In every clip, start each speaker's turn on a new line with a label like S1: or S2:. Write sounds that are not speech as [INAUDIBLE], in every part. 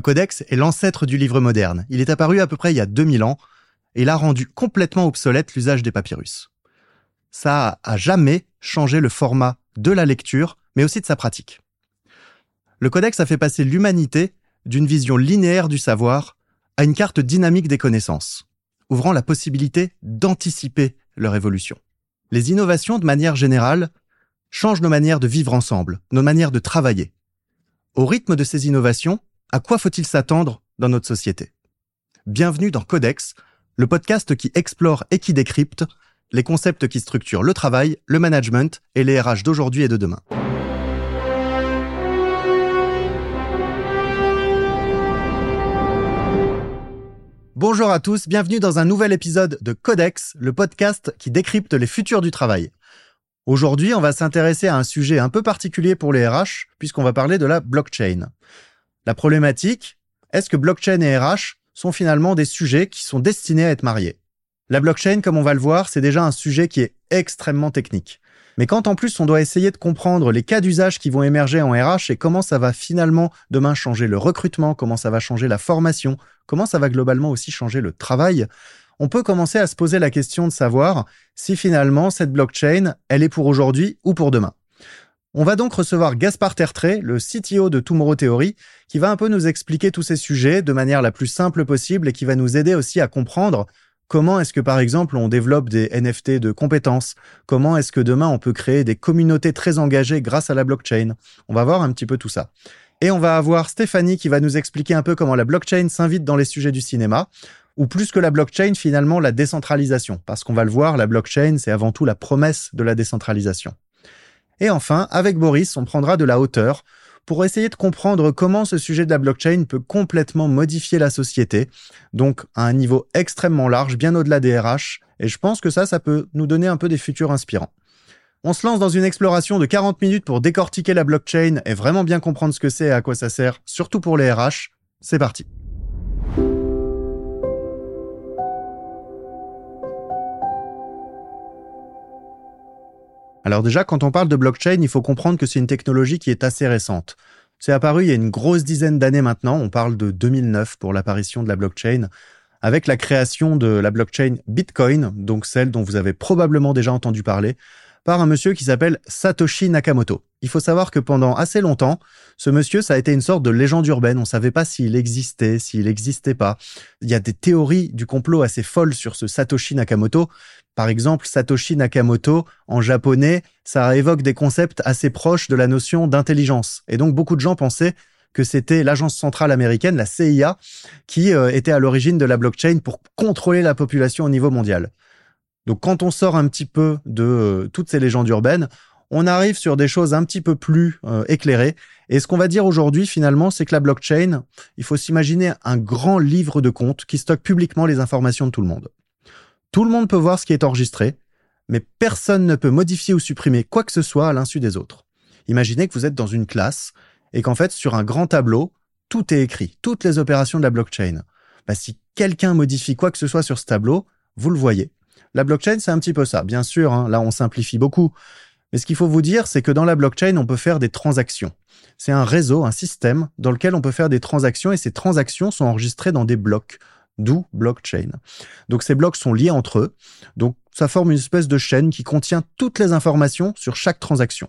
S1: Le codex est l'ancêtre du livre moderne. Il est apparu à peu près il y a 2000 ans et il a rendu complètement obsolète l'usage des papyrus. Ça a jamais changé le format de la lecture, mais aussi de sa pratique. Le codex a fait passer l'humanité d'une vision linéaire du savoir à une carte dynamique des connaissances, ouvrant la possibilité d'anticiper leur évolution. Les innovations, de manière générale, changent nos manières de vivre ensemble, nos manières de travailler. Au rythme de ces innovations, à quoi faut-il s'attendre dans notre société? Bienvenue dans Codex, le podcast qui explore et qui décrypte les concepts qui structurent le travail, le management et les RH d'aujourd'hui et de demain. Bonjour à tous, bienvenue dans un nouvel épisode de Codex, le podcast qui décrypte les futurs du travail. Aujourd'hui, on va s'intéresser à un sujet un peu particulier pour les RH, puisqu'on va parler de la blockchain. La problématique, est-ce que blockchain et RH sont finalement des sujets qui sont destinés à être mariés? La blockchain, comme on va le voir, c'est déjà un sujet qui est extrêmement technique. Mais quand en plus on doit essayer de comprendre les cas d'usage qui vont émerger en RH et comment ça va finalement demain changer le recrutement, comment ça va changer la formation, comment ça va globalement aussi changer le travail, on peut commencer à se poser la question de savoir si finalement cette blockchain, elle est pour aujourd'hui ou pour demain. On va donc recevoir Gaspard Tertré, le CTO de Tomorrow Theory, qui va un peu nous expliquer tous ces sujets de manière la plus simple possible et qui va nous aider aussi à comprendre comment est-ce que par exemple on développe des NFT de compétences, comment est-ce que demain on peut créer des communautés très engagées grâce à la blockchain. On va voir un petit peu tout ça. Et on va avoir Stéphanie qui va nous expliquer un peu comment la blockchain s'invite dans les sujets du cinéma ou plus que la blockchain, finalement, la décentralisation. Parce qu'on va le voir, la blockchain, c'est avant tout la promesse de la décentralisation. Et enfin, avec Boris, on prendra de la hauteur pour essayer de comprendre comment ce sujet de la blockchain peut complètement modifier la société, donc à un niveau extrêmement large, bien au-delà des RH, et je pense que ça, ça peut nous donner un peu des futurs inspirants. On se lance dans une exploration de 40 minutes pour décortiquer la blockchain et vraiment bien comprendre ce que c'est et à quoi ça sert, surtout pour les RH. C'est parti. Alors déjà, quand on parle de blockchain, il faut comprendre que c'est une technologie qui est assez récente. C'est apparu il y a une grosse dizaine d'années maintenant, on parle de 2009 pour l'apparition de la blockchain, avec la création de la blockchain Bitcoin, donc celle dont vous avez probablement déjà entendu parler, par un monsieur qui s'appelle Satoshi Nakamoto. Il faut savoir que pendant assez longtemps, ce monsieur, ça a été une sorte de légende urbaine. On savait pas s'il existait, s'il n'existait pas. Il y a des théories du complot assez folles sur ce Satoshi Nakamoto. Par exemple, Satoshi Nakamoto, en japonais, ça évoque des concepts assez proches de la notion d'intelligence. Et donc, beaucoup de gens pensaient que c'était l'agence centrale américaine, la CIA, qui euh, était à l'origine de la blockchain pour contrôler la population au niveau mondial. Donc quand on sort un petit peu de euh, toutes ces légendes urbaines, on arrive sur des choses un petit peu plus euh, éclairées. Et ce qu'on va dire aujourd'hui, finalement, c'est que la blockchain, il faut s'imaginer un grand livre de compte qui stocke publiquement les informations de tout le monde. Tout le monde peut voir ce qui est enregistré, mais personne ne peut modifier ou supprimer quoi que ce soit à l'insu des autres. Imaginez que vous êtes dans une classe et qu'en fait, sur un grand tableau, tout est écrit, toutes les opérations de la blockchain. Bah, si quelqu'un modifie quoi que ce soit sur ce tableau, vous le voyez. La blockchain, c'est un petit peu ça. Bien sûr, hein, là, on simplifie beaucoup. Mais ce qu'il faut vous dire, c'est que dans la blockchain, on peut faire des transactions. C'est un réseau, un système dans lequel on peut faire des transactions et ces transactions sont enregistrées dans des blocs d'où blockchain. Donc ces blocs sont liés entre eux, donc ça forme une espèce de chaîne qui contient toutes les informations sur chaque transaction.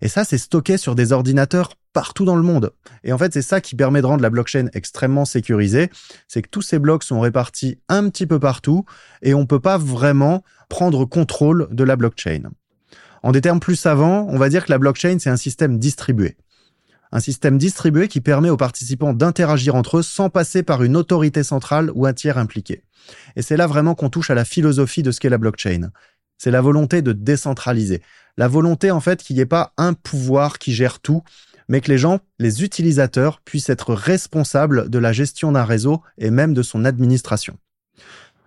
S1: Et ça, c'est stocké sur des ordinateurs partout dans le monde. Et en fait, c'est ça qui permet de rendre la blockchain extrêmement sécurisée, c'est que tous ces blocs sont répartis un petit peu partout et on peut pas vraiment prendre contrôle de la blockchain. En des termes plus savants, on va dire que la blockchain, c'est un système distribué un système distribué qui permet aux participants d'interagir entre eux sans passer par une autorité centrale ou un tiers impliqué. Et c'est là vraiment qu'on touche à la philosophie de ce qu'est la blockchain. C'est la volonté de décentraliser. La volonté, en fait, qu'il n'y ait pas un pouvoir qui gère tout, mais que les gens, les utilisateurs, puissent être responsables de la gestion d'un réseau et même de son administration.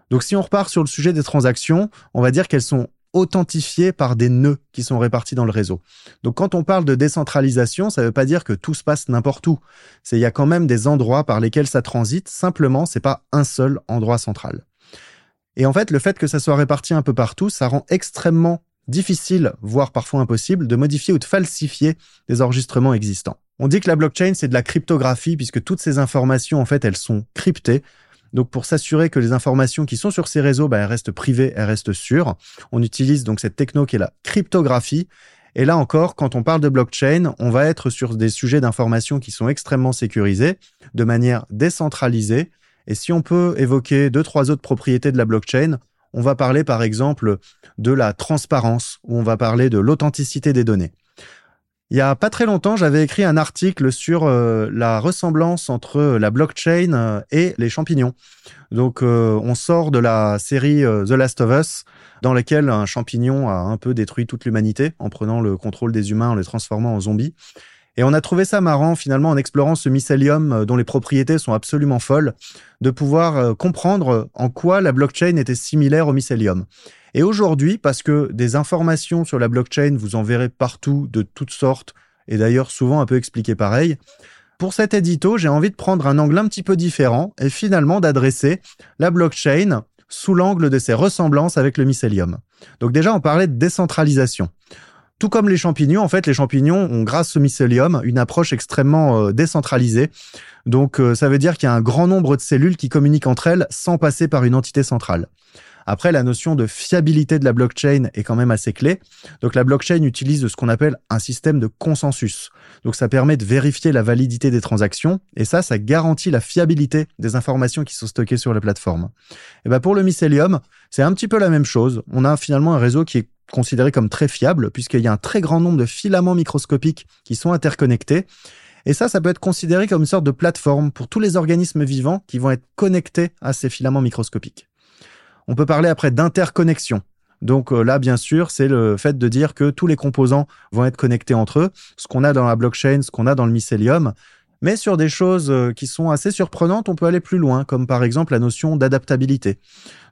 S1: Donc si on repart sur le sujet des transactions, on va dire qu'elles sont authentifié par des nœuds qui sont répartis dans le réseau. Donc quand on parle de décentralisation, ça ne veut pas dire que tout se passe n'importe où. C'est il y a quand même des endroits par lesquels ça transite. Simplement, c'est pas un seul endroit central. Et en fait, le fait que ça soit réparti un peu partout, ça rend extrêmement difficile, voire parfois impossible, de modifier ou de falsifier des enregistrements existants. On dit que la blockchain, c'est de la cryptographie, puisque toutes ces informations, en fait, elles sont cryptées. Donc, pour s'assurer que les informations qui sont sur ces réseaux, bah, elles restent privées, elles restent sûres, on utilise donc cette techno qui est la cryptographie. Et là encore, quand on parle de blockchain, on va être sur des sujets d'information qui sont extrêmement sécurisés, de manière décentralisée. Et si on peut évoquer deux, trois autres propriétés de la blockchain, on va parler par exemple de la transparence, ou on va parler de l'authenticité des données. Il y a pas très longtemps, j'avais écrit un article sur euh, la ressemblance entre la blockchain euh, et les champignons. Donc, euh, on sort de la série The Last of Us, dans laquelle un champignon a un peu détruit toute l'humanité en prenant le contrôle des humains, en les transformant en zombies. Et on a trouvé ça marrant finalement en explorant ce mycélium dont les propriétés sont absolument folles, de pouvoir comprendre en quoi la blockchain était similaire au mycélium. Et aujourd'hui, parce que des informations sur la blockchain, vous en verrez partout de toutes sortes, et d'ailleurs souvent un peu expliquées pareil, pour cet édito, j'ai envie de prendre un angle un petit peu différent et finalement d'adresser la blockchain sous l'angle de ses ressemblances avec le mycélium. Donc déjà, on parlait de décentralisation. Tout comme les champignons, en fait, les champignons ont, grâce au mycélium, une approche extrêmement euh, décentralisée. Donc, euh, ça veut dire qu'il y a un grand nombre de cellules qui communiquent entre elles sans passer par une entité centrale. Après, la notion de fiabilité de la blockchain est quand même assez clé. Donc la blockchain utilise ce qu'on appelle un système de consensus. Donc ça permet de vérifier la validité des transactions et ça, ça garantit la fiabilité des informations qui sont stockées sur la plateforme. Et ben pour le Mycelium, c'est un petit peu la même chose. On a finalement un réseau qui est considéré comme très fiable puisqu'il y a un très grand nombre de filaments microscopiques qui sont interconnectés. Et ça, ça peut être considéré comme une sorte de plateforme pour tous les organismes vivants qui vont être connectés à ces filaments microscopiques. On peut parler après d'interconnexion. Donc euh, là, bien sûr, c'est le fait de dire que tous les composants vont être connectés entre eux, ce qu'on a dans la blockchain, ce qu'on a dans le mycélium. Mais sur des choses euh, qui sont assez surprenantes, on peut aller plus loin, comme par exemple la notion d'adaptabilité.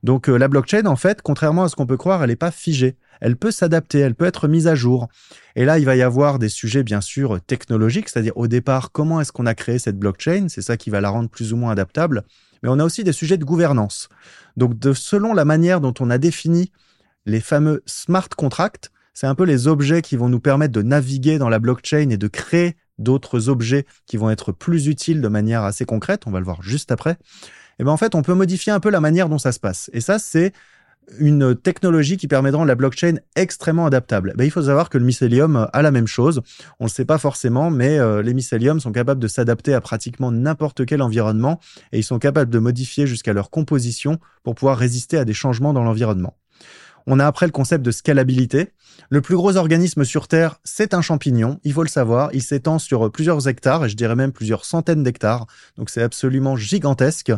S1: Donc euh, la blockchain, en fait, contrairement à ce qu'on peut croire, elle n'est pas figée. Elle peut s'adapter, elle peut être mise à jour. Et là, il va y avoir des sujets, bien sûr, technologiques, c'est-à-dire au départ, comment est-ce qu'on a créé cette blockchain? C'est ça qui va la rendre plus ou moins adaptable mais on a aussi des sujets de gouvernance. Donc, selon la manière dont on a défini les fameux smart contracts, c'est un peu les objets qui vont nous permettre de naviguer dans la blockchain et de créer d'autres objets qui vont être plus utiles de manière assez concrète. On va le voir juste après. Et eh ben en fait, on peut modifier un peu la manière dont ça se passe. Et ça, c'est une technologie qui permet de rendre la blockchain extrêmement adaptable. Ben, il faut savoir que le mycélium a la même chose. On ne le sait pas forcément, mais euh, les mycéliums sont capables de s'adapter à pratiquement n'importe quel environnement et ils sont capables de modifier jusqu'à leur composition pour pouvoir résister à des changements dans l'environnement. On a après le concept de scalabilité. Le plus gros organisme sur Terre, c'est un champignon, il faut le savoir. Il s'étend sur plusieurs hectares, et je dirais même plusieurs centaines d'hectares. Donc c'est absolument gigantesque.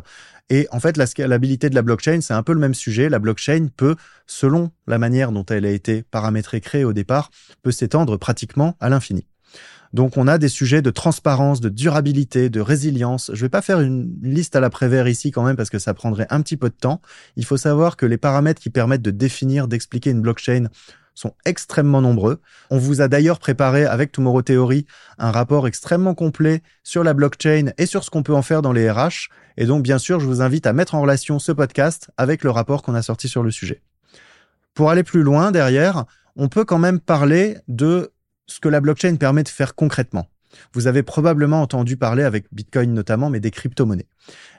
S1: Et en fait, la scalabilité de la blockchain, c'est un peu le même sujet. La blockchain peut, selon la manière dont elle a été paramétrée, créée au départ, peut s'étendre pratiquement à l'infini. Donc on a des sujets de transparence, de durabilité, de résilience. Je vais pas faire une liste à la Prévert ici quand même parce que ça prendrait un petit peu de temps. Il faut savoir que les paramètres qui permettent de définir, d'expliquer une blockchain sont extrêmement nombreux. On vous a d'ailleurs préparé avec Tomorrow Theory un rapport extrêmement complet sur la blockchain et sur ce qu'on peut en faire dans les RH. Et donc, bien sûr, je vous invite à mettre en relation ce podcast avec le rapport qu'on a sorti sur le sujet. Pour aller plus loin derrière, on peut quand même parler de ce que la blockchain permet de faire concrètement. Vous avez probablement entendu parler avec Bitcoin notamment, mais des crypto-monnaies.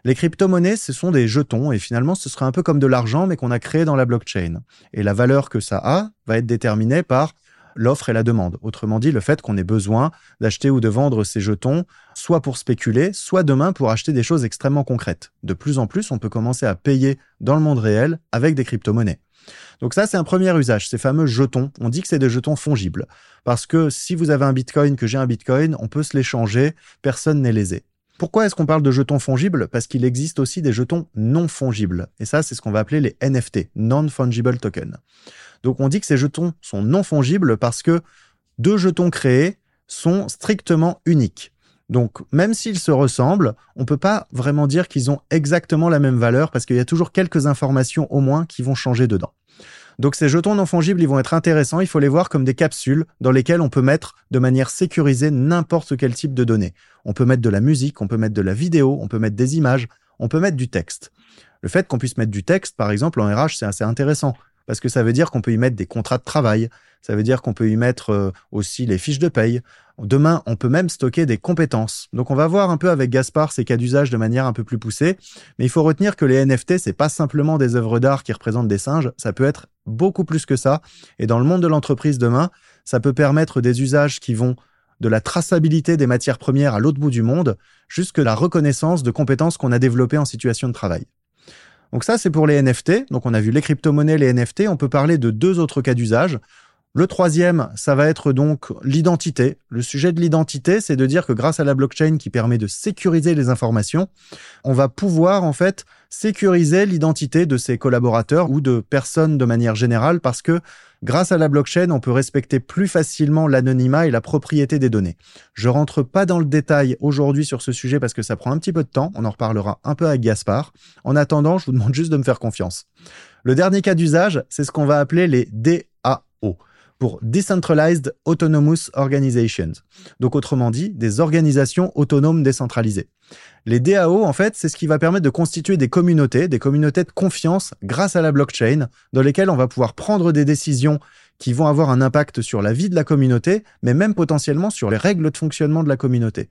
S1: Les crypto-monnaies, ce sont des jetons et finalement, ce serait un peu comme de l'argent, mais qu'on a créé dans la blockchain. Et la valeur que ça a va être déterminée par l'offre et la demande. Autrement dit, le fait qu'on ait besoin d'acheter ou de vendre ces jetons, soit pour spéculer, soit demain pour acheter des choses extrêmement concrètes. De plus en plus, on peut commencer à payer dans le monde réel avec des crypto-monnaies. Donc ça, c'est un premier usage, ces fameux jetons. On dit que c'est des jetons fongibles. Parce que si vous avez un bitcoin, que j'ai un bitcoin, on peut se l'échanger, personne n'est lésé. Pourquoi est-ce qu'on parle de jetons fongibles? Parce qu'il existe aussi des jetons non fongibles. Et ça, c'est ce qu'on va appeler les NFT, Non-Fungible Token. Donc on dit que ces jetons sont non fongibles parce que deux jetons créés sont strictement uniques. Donc, même s'ils se ressemblent, on peut pas vraiment dire qu'ils ont exactement la même valeur parce qu'il y a toujours quelques informations au moins qui vont changer dedans. Donc ces jetons non fongibles, ils vont être intéressants. Il faut les voir comme des capsules dans lesquelles on peut mettre de manière sécurisée n'importe quel type de données. On peut mettre de la musique, on peut mettre de la vidéo, on peut mettre des images, on peut mettre du texte. Le fait qu'on puisse mettre du texte, par exemple, en RH, c'est assez intéressant parce que ça veut dire qu'on peut y mettre des contrats de travail, ça veut dire qu'on peut y mettre euh, aussi les fiches de paye. Demain, on peut même stocker des compétences. Donc on va voir un peu avec Gaspard ces cas d'usage de manière un peu plus poussée, mais il faut retenir que les NFT c'est pas simplement des œuvres d'art qui représentent des singes, ça peut être beaucoup plus que ça et dans le monde de l'entreprise demain, ça peut permettre des usages qui vont de la traçabilité des matières premières à l'autre bout du monde jusque la reconnaissance de compétences qu'on a développées en situation de travail. Donc ça, c'est pour les NFT. Donc on a vu les crypto-monnaies, les NFT. On peut parler de deux autres cas d'usage. Le troisième, ça va être donc l'identité. Le sujet de l'identité, c'est de dire que grâce à la blockchain qui permet de sécuriser les informations, on va pouvoir en fait sécuriser l'identité de ses collaborateurs ou de personnes de manière générale parce que grâce à la blockchain, on peut respecter plus facilement l'anonymat et la propriété des données. Je rentre pas dans le détail aujourd'hui sur ce sujet parce que ça prend un petit peu de temps. On en reparlera un peu avec Gaspard. En attendant, je vous demande juste de me faire confiance. Le dernier cas d'usage, c'est ce qu'on va appeler les DAO pour Decentralized Autonomous Organizations. Donc autrement dit, des organisations autonomes décentralisées. Les DAO, en fait, c'est ce qui va permettre de constituer des communautés, des communautés de confiance grâce à la blockchain, dans lesquelles on va pouvoir prendre des décisions qui vont avoir un impact sur la vie de la communauté, mais même potentiellement sur les règles de fonctionnement de la communauté.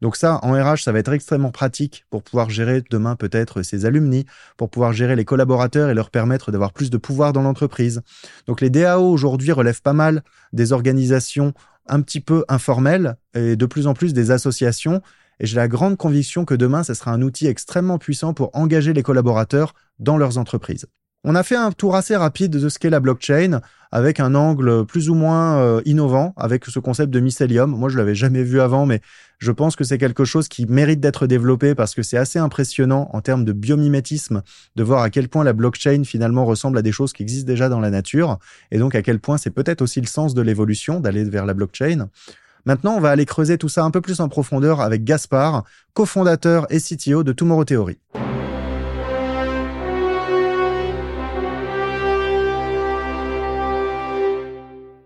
S1: Donc ça, en RH, ça va être extrêmement pratique pour pouvoir gérer demain peut-être ses alumni, pour pouvoir gérer les collaborateurs et leur permettre d'avoir plus de pouvoir dans l'entreprise. Donc les DAO aujourd'hui relèvent pas mal des organisations un petit peu informelles et de plus en plus des associations. Et j'ai la grande conviction que demain, ce sera un outil extrêmement puissant pour engager les collaborateurs dans leurs entreprises. On a fait un tour assez rapide de ce qu'est la blockchain avec un angle plus ou moins euh, innovant avec ce concept de mycélium. Moi, je l'avais jamais vu avant, mais je pense que c'est quelque chose qui mérite d'être développé parce que c'est assez impressionnant en termes de biomimétisme de voir à quel point la blockchain finalement ressemble à des choses qui existent déjà dans la nature et donc à quel point c'est peut-être aussi le sens de l'évolution d'aller vers la blockchain. Maintenant, on va aller creuser tout ça un peu plus en profondeur avec Gaspard, cofondateur et CTO de Tomorrow Theory.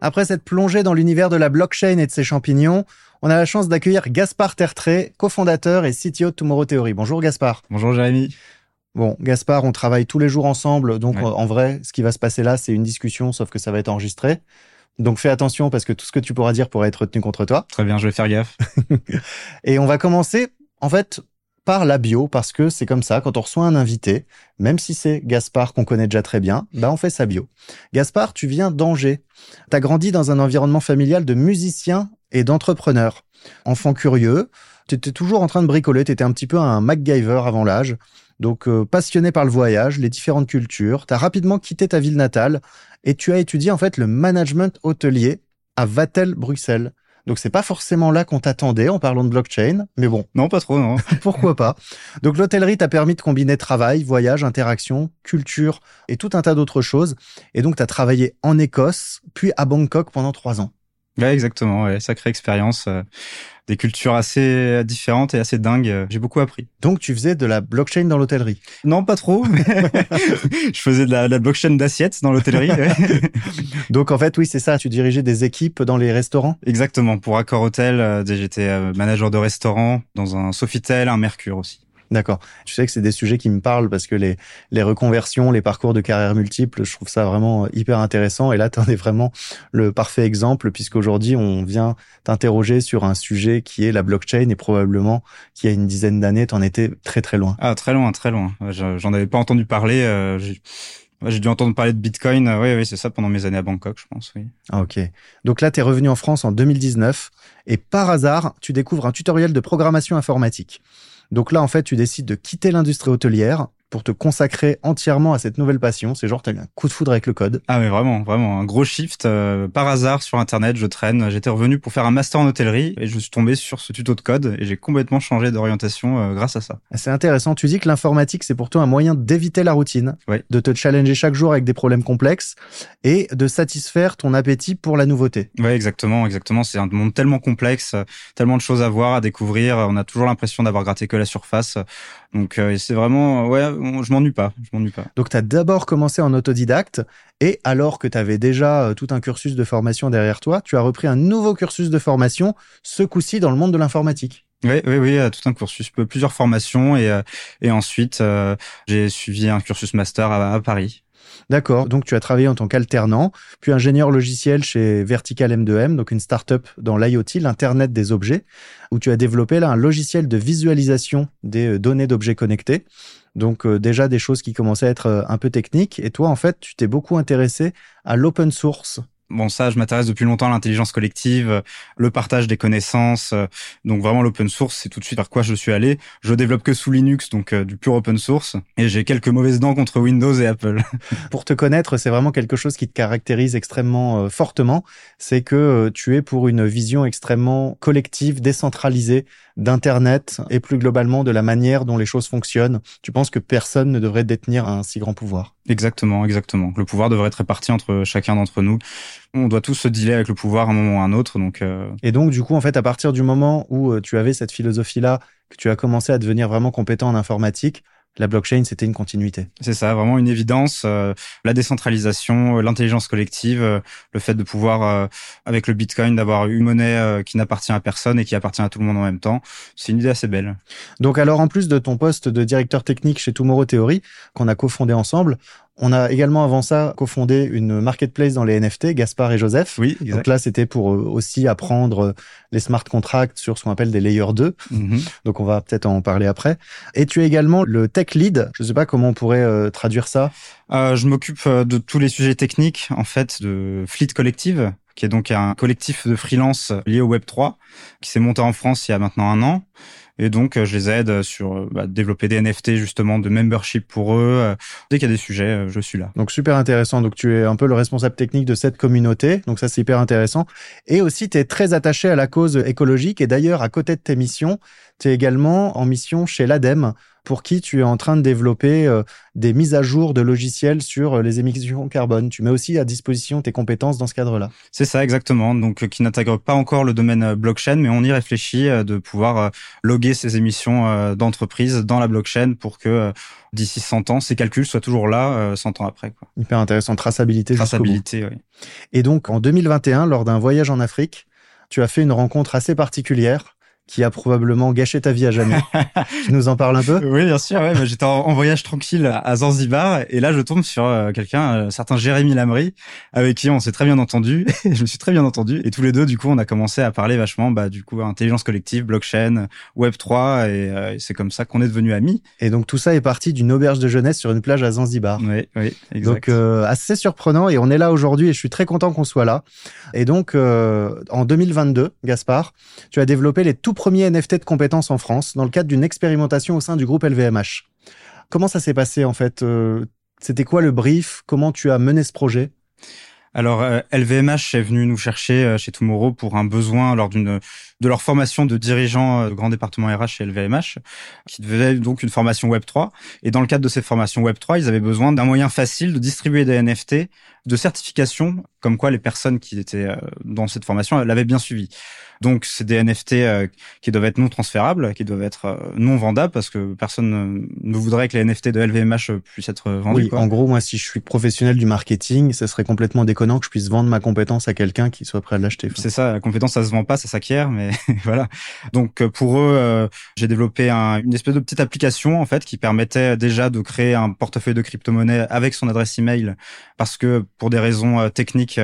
S1: Après cette plongée dans l'univers de la blockchain et de ses champignons, on a la chance d'accueillir Gaspard Tertré, cofondateur et CTO de Tomorrow Theory. Bonjour Gaspard.
S2: Bonjour Jérémy.
S1: Bon, Gaspard, on travaille tous les jours ensemble, donc en vrai, ce qui va se passer là, c'est une discussion, sauf que ça va être enregistré. Donc fais attention parce que tout ce que tu pourras dire pourra être retenu contre toi.
S2: Très bien, je vais faire gaffe. [LAUGHS]
S1: et on va commencer, en fait, par la bio parce que c'est comme ça quand on reçoit un invité, même si c'est Gaspard qu'on connaît déjà très bien, bah on fait sa bio. Gaspard, tu viens d'Angers. Tu as grandi dans un environnement familial de musiciens et d'entrepreneurs. Enfant curieux, tu étais toujours en train de bricoler, tu étais un petit peu un MacGyver avant l'âge. Donc euh, passionné par le voyage, les différentes cultures, tu as rapidement quitté ta ville natale et tu as étudié en fait le management hôtelier à Vatel, Bruxelles. Donc c'est pas forcément là qu'on t'attendait en parlant de blockchain, mais bon.
S2: Non, pas trop, non. [LAUGHS]
S1: Pourquoi pas Donc l'hôtellerie t'a permis de combiner travail, voyage, interaction, culture et tout un tas d'autres choses. Et donc t'as travaillé en Écosse, puis à Bangkok pendant trois ans.
S2: Ouais, exactement. Ouais, sacrée expérience. Euh, des cultures assez différentes et assez dingues. J'ai beaucoup appris.
S1: Donc, tu faisais de la blockchain dans l'hôtellerie?
S2: Non, pas trop. [LAUGHS] je faisais de la, blockchain d'assiettes dans l'hôtellerie. [LAUGHS]
S1: Donc, en fait, oui, c'est ça. Tu dirigeais des équipes dans les restaurants?
S2: Exactement. Pour Accor Hotel, euh, j'étais euh, manager de restaurant dans un Sofitel, un Mercure aussi.
S1: D'accord. Tu sais que c'est des sujets qui me parlent parce que les, les reconversions, les parcours de carrière multiples, je trouve ça vraiment hyper intéressant. Et là, tu en es vraiment le parfait exemple puisqu'aujourd'hui, on vient t'interroger sur un sujet qui est la blockchain et probablement qu'il y a une dizaine d'années, tu en étais très très loin.
S2: Ah, très loin, très loin. J'en avais pas entendu parler. Euh, j'ai dû entendre parler de Bitcoin. Oui, oui, c'est ça pendant mes années à Bangkok, je pense. Oui.
S1: Ah, ok. Donc là, tu es revenu en France en 2019 et par hasard, tu découvres un tutoriel de programmation informatique. Donc là, en fait, tu décides de quitter l'industrie hôtelière pour te consacrer entièrement à cette nouvelle passion. C'est genre, t'as eu un coup de foudre avec le code.
S2: Ah mais vraiment, vraiment, un gros shift. Euh, par hasard, sur Internet, je traîne. J'étais revenu pour faire un master en hôtellerie et je suis tombé sur ce tuto de code et j'ai complètement changé d'orientation euh, grâce à ça.
S1: C'est intéressant. Tu dis que l'informatique, c'est pour toi un moyen d'éviter la routine, de te challenger chaque jour avec des problèmes complexes et de satisfaire ton appétit pour la nouveauté.
S2: Ouais, exactement, exactement. C'est un monde tellement complexe, tellement de choses à voir, à découvrir. On a toujours l'impression d'avoir gratté que la surface. Donc euh, c'est vraiment ouais, je m'ennuie pas, je m'ennuie pas.
S1: Donc tu as d'abord commencé en autodidacte et alors que tu avais déjà euh, tout un cursus de formation derrière toi, tu as repris un nouveau cursus de formation, ce coup-ci dans le monde de l'informatique.
S2: Oui, oui, oui, euh, tout un cursus, plusieurs formations et et ensuite j'ai suivi un cursus master à, Paris.
S1: D'accord. Donc, tu as travaillé en tant qu'alternant, puis ingénieur logiciel chez Vertical M2M, donc une startup dans l'IoT, l'Internet des objets, où tu as développé là un logiciel de visualisation des euh, données d'objets connectés. Donc, euh, déjà des choses qui commençaient à être euh, un peu techniques. Et toi, en fait, tu t'es beaucoup intéressé à l'open source.
S2: Bon, ça, je m'intéresse depuis longtemps à l'intelligence collective, le partage des connaissances. Donc vraiment, l'open source, c'est tout de suite par quoi je suis allé. Je développe que sous Linux, donc du pur open source. Et j'ai quelques mauvaises dents contre Windows et Apple. [LAUGHS]
S1: Pour te connaître, c'est vraiment quelque chose qui te caractérise extrêmement fortement. C'est que tu es pour une vision extrêmement collective, décentralisée d'Internet et plus globalement de la manière dont les choses fonctionnent. Tu penses que personne ne devrait détenir un si grand pouvoir?
S2: Exactement, exactement. Le pouvoir devrait être réparti entre chacun d'entre nous. On doit tous se dealer avec le pouvoir à un moment ou à un autre. Donc euh...
S1: Et donc, du coup, en fait, à partir du moment où euh, tu avais cette philosophie-là, que tu as commencé à devenir vraiment compétent en informatique, la blockchain, c'était une continuité.
S2: C'est ça, vraiment une évidence. Euh, la décentralisation, euh, l'intelligence collective, euh, le fait de pouvoir, avec le Bitcoin, d'avoir une monnaie qui n'appartient à personne et qui appartient à tout le monde en même temps. C'est une idée assez belle.
S1: Donc alors, en plus de ton poste de directeur technique chez Tomorrow Theory, qu'on a cofondé ensemble, on a également avant ça cofondé une marketplace dans les NFT, Gaspard et Joseph.
S2: Oui,
S1: exact. Donc là, c'était pour aussi apprendre les smart contracts sur ce qu'on appelle des layers 2. Mm-hmm. Donc on va peut-être en parler après. Et tu es également le tech lead. Je ne sais pas comment on pourrait euh, traduire ça.
S2: Euh, je m'occupe de tous les sujets techniques, en fait, de Fleet Collective, qui est donc un collectif de freelance lié au Web 3, qui s'est monté en France il y a maintenant un an. Et donc, je les aide sur bah, développer des NFT justement de membership pour eux. Dès qu'il y a des sujets, je suis là.
S1: Donc super intéressant. Donc tu es un peu le responsable technique de cette communauté. Donc ça c'est hyper intéressant. Et aussi tu es très attaché à la cause écologique. Et d'ailleurs à côté de tes missions, tu es également en mission chez l'ADEME pour qui tu es en train de développer euh, des mises à jour de logiciels sur euh, les émissions carbone. Tu mets aussi à disposition tes compétences dans ce cadre-là.
S2: C'est ça, exactement. Donc, euh, qui n'intègre pas encore le domaine blockchain, mais on y réfléchit de pouvoir loguer ces émissions d'entreprise dans la blockchain pour que d'ici 100 ans, ces calculs soient toujours là 100 ans après. Quoi.
S1: Hyper intéressant. Traçabilité.
S2: Traçabilité, oui.
S1: Et donc, en 2021, lors d'un voyage en Afrique, tu as fait une rencontre assez particulière qui a probablement gâché ta vie à jamais. [LAUGHS] tu nous en parles un peu?
S2: Oui, bien sûr. Ouais, j'étais en, voyage tranquille à Zanzibar et là, je tombe sur euh, quelqu'un, euh, certain Jérémy Lamry, avec qui on s'est très bien entendu. [LAUGHS] je me suis très bien entendu et tous les deux, du coup, on a commencé à parler vachement, bah, du coup, intelligence collective, blockchain, Web 3 et, euh, c'est comme ça qu'on est devenus amis.
S1: Et donc tout ça est parti d'une auberge de jeunesse sur une plage à Zanzibar.
S2: Oui, oui, exact.
S1: Donc assez surprenant et on est là aujourd'hui et je suis très content qu'on soit là. Et donc en 2022, Gaspard, tu as développé les tout premier NFT de compétences en France dans le cadre d'une expérimentation au sein du groupe LVMH. Comment ça s'est passé en fait euh, C'était quoi le brief? Comment tu as mené ce projet?
S2: Alors LVMH euh, est venu nous chercher euh, chez Tomorrow pour un besoin lors d'une de leur formation de dirigeants de grand département RH chez LVMH, qui devait donc une formation Web 3. Et dans le cadre de cette formation Web 3, ils avaient besoin d'un moyen facile de distribuer des NFT de certification, comme quoi les personnes qui étaient dans cette formation l'avaient bien suivi. Donc c'est des NFT euh, qui doivent être non transférables, qui doivent être euh, non vendables parce que personne ne voudrait que les NFT de LVMH puissent être vendus.
S1: Oui, en gros, moi, si je suis professionnel du marketing, ce serait complètement déconnant que je puisse vendre ma compétence à quelqu'un qui soit prêt à l'acheter.
S2: C'est ça, la compétence, ça se vend pas, ça s'acquiert, mais [LAUGHS] voilà. Donc euh, pour eux, j'ai développé une espèce de petite application en fait qui permettait déjà de créer un portefeuille de crypto-monnaie avec son adresse email parce que pour des raisons techniques,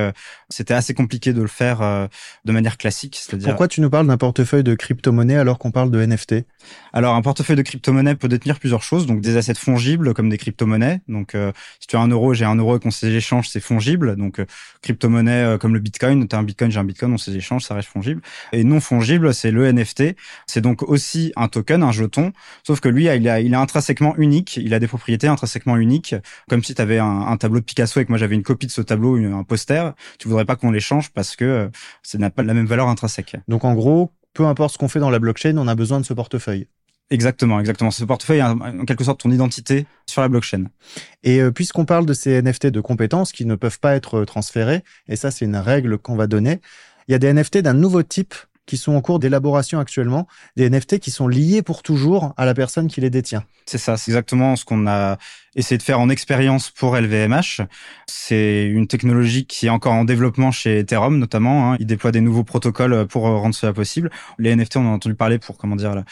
S2: c'était assez compliqué de le faire de manière classique,
S1: pourquoi tu nous parles d'un portefeuille de crypto-monnaie alors qu'on parle de NFT
S2: Alors, un portefeuille de crypto-monnaie peut détenir plusieurs choses, donc des assets fongibles comme des crypto-monnaies. Donc, euh, si tu as un euro, j'ai un euro et qu'on s'échange, c'est fongible. Donc, euh, crypto-monnaie euh, comme le Bitcoin, tu as un Bitcoin, j'ai un Bitcoin, on s'échange, ça reste fongible. Et non fongible, c'est le NFT. C'est donc aussi un token, un jeton, sauf que lui, il, a, il est intrinsèquement unique. Il a des propriétés intrinsèquement uniques, comme si tu avais un, un, tableau de Picasso et que moi j'avais une copie de ce tableau, un poster. Tu voudrais pas qu'on l'échange parce que ça n'a pas la même valeur intrinsèque.
S1: Donc en gros, peu importe ce qu'on fait dans la blockchain, on a besoin de ce portefeuille.
S2: Exactement, exactement. Ce portefeuille est en quelque sorte ton identité sur la blockchain.
S1: Et euh, puisqu'on parle de ces NFT de compétences qui ne peuvent pas être euh, transférés, et ça c'est une règle qu'on va donner, il y a des NFT d'un nouveau type qui sont en cours d'élaboration actuellement, des NFT qui sont liés pour toujours à la personne qui les détient.
S2: C'est ça, c'est exactement ce qu'on a essayer de faire en expérience pour LVMH. C'est une technologie qui est encore en développement chez Ethereum notamment. Hein. Ils déploient des nouveaux protocoles pour rendre cela possible. Les NFT, on en a entendu parler pour comment dire là,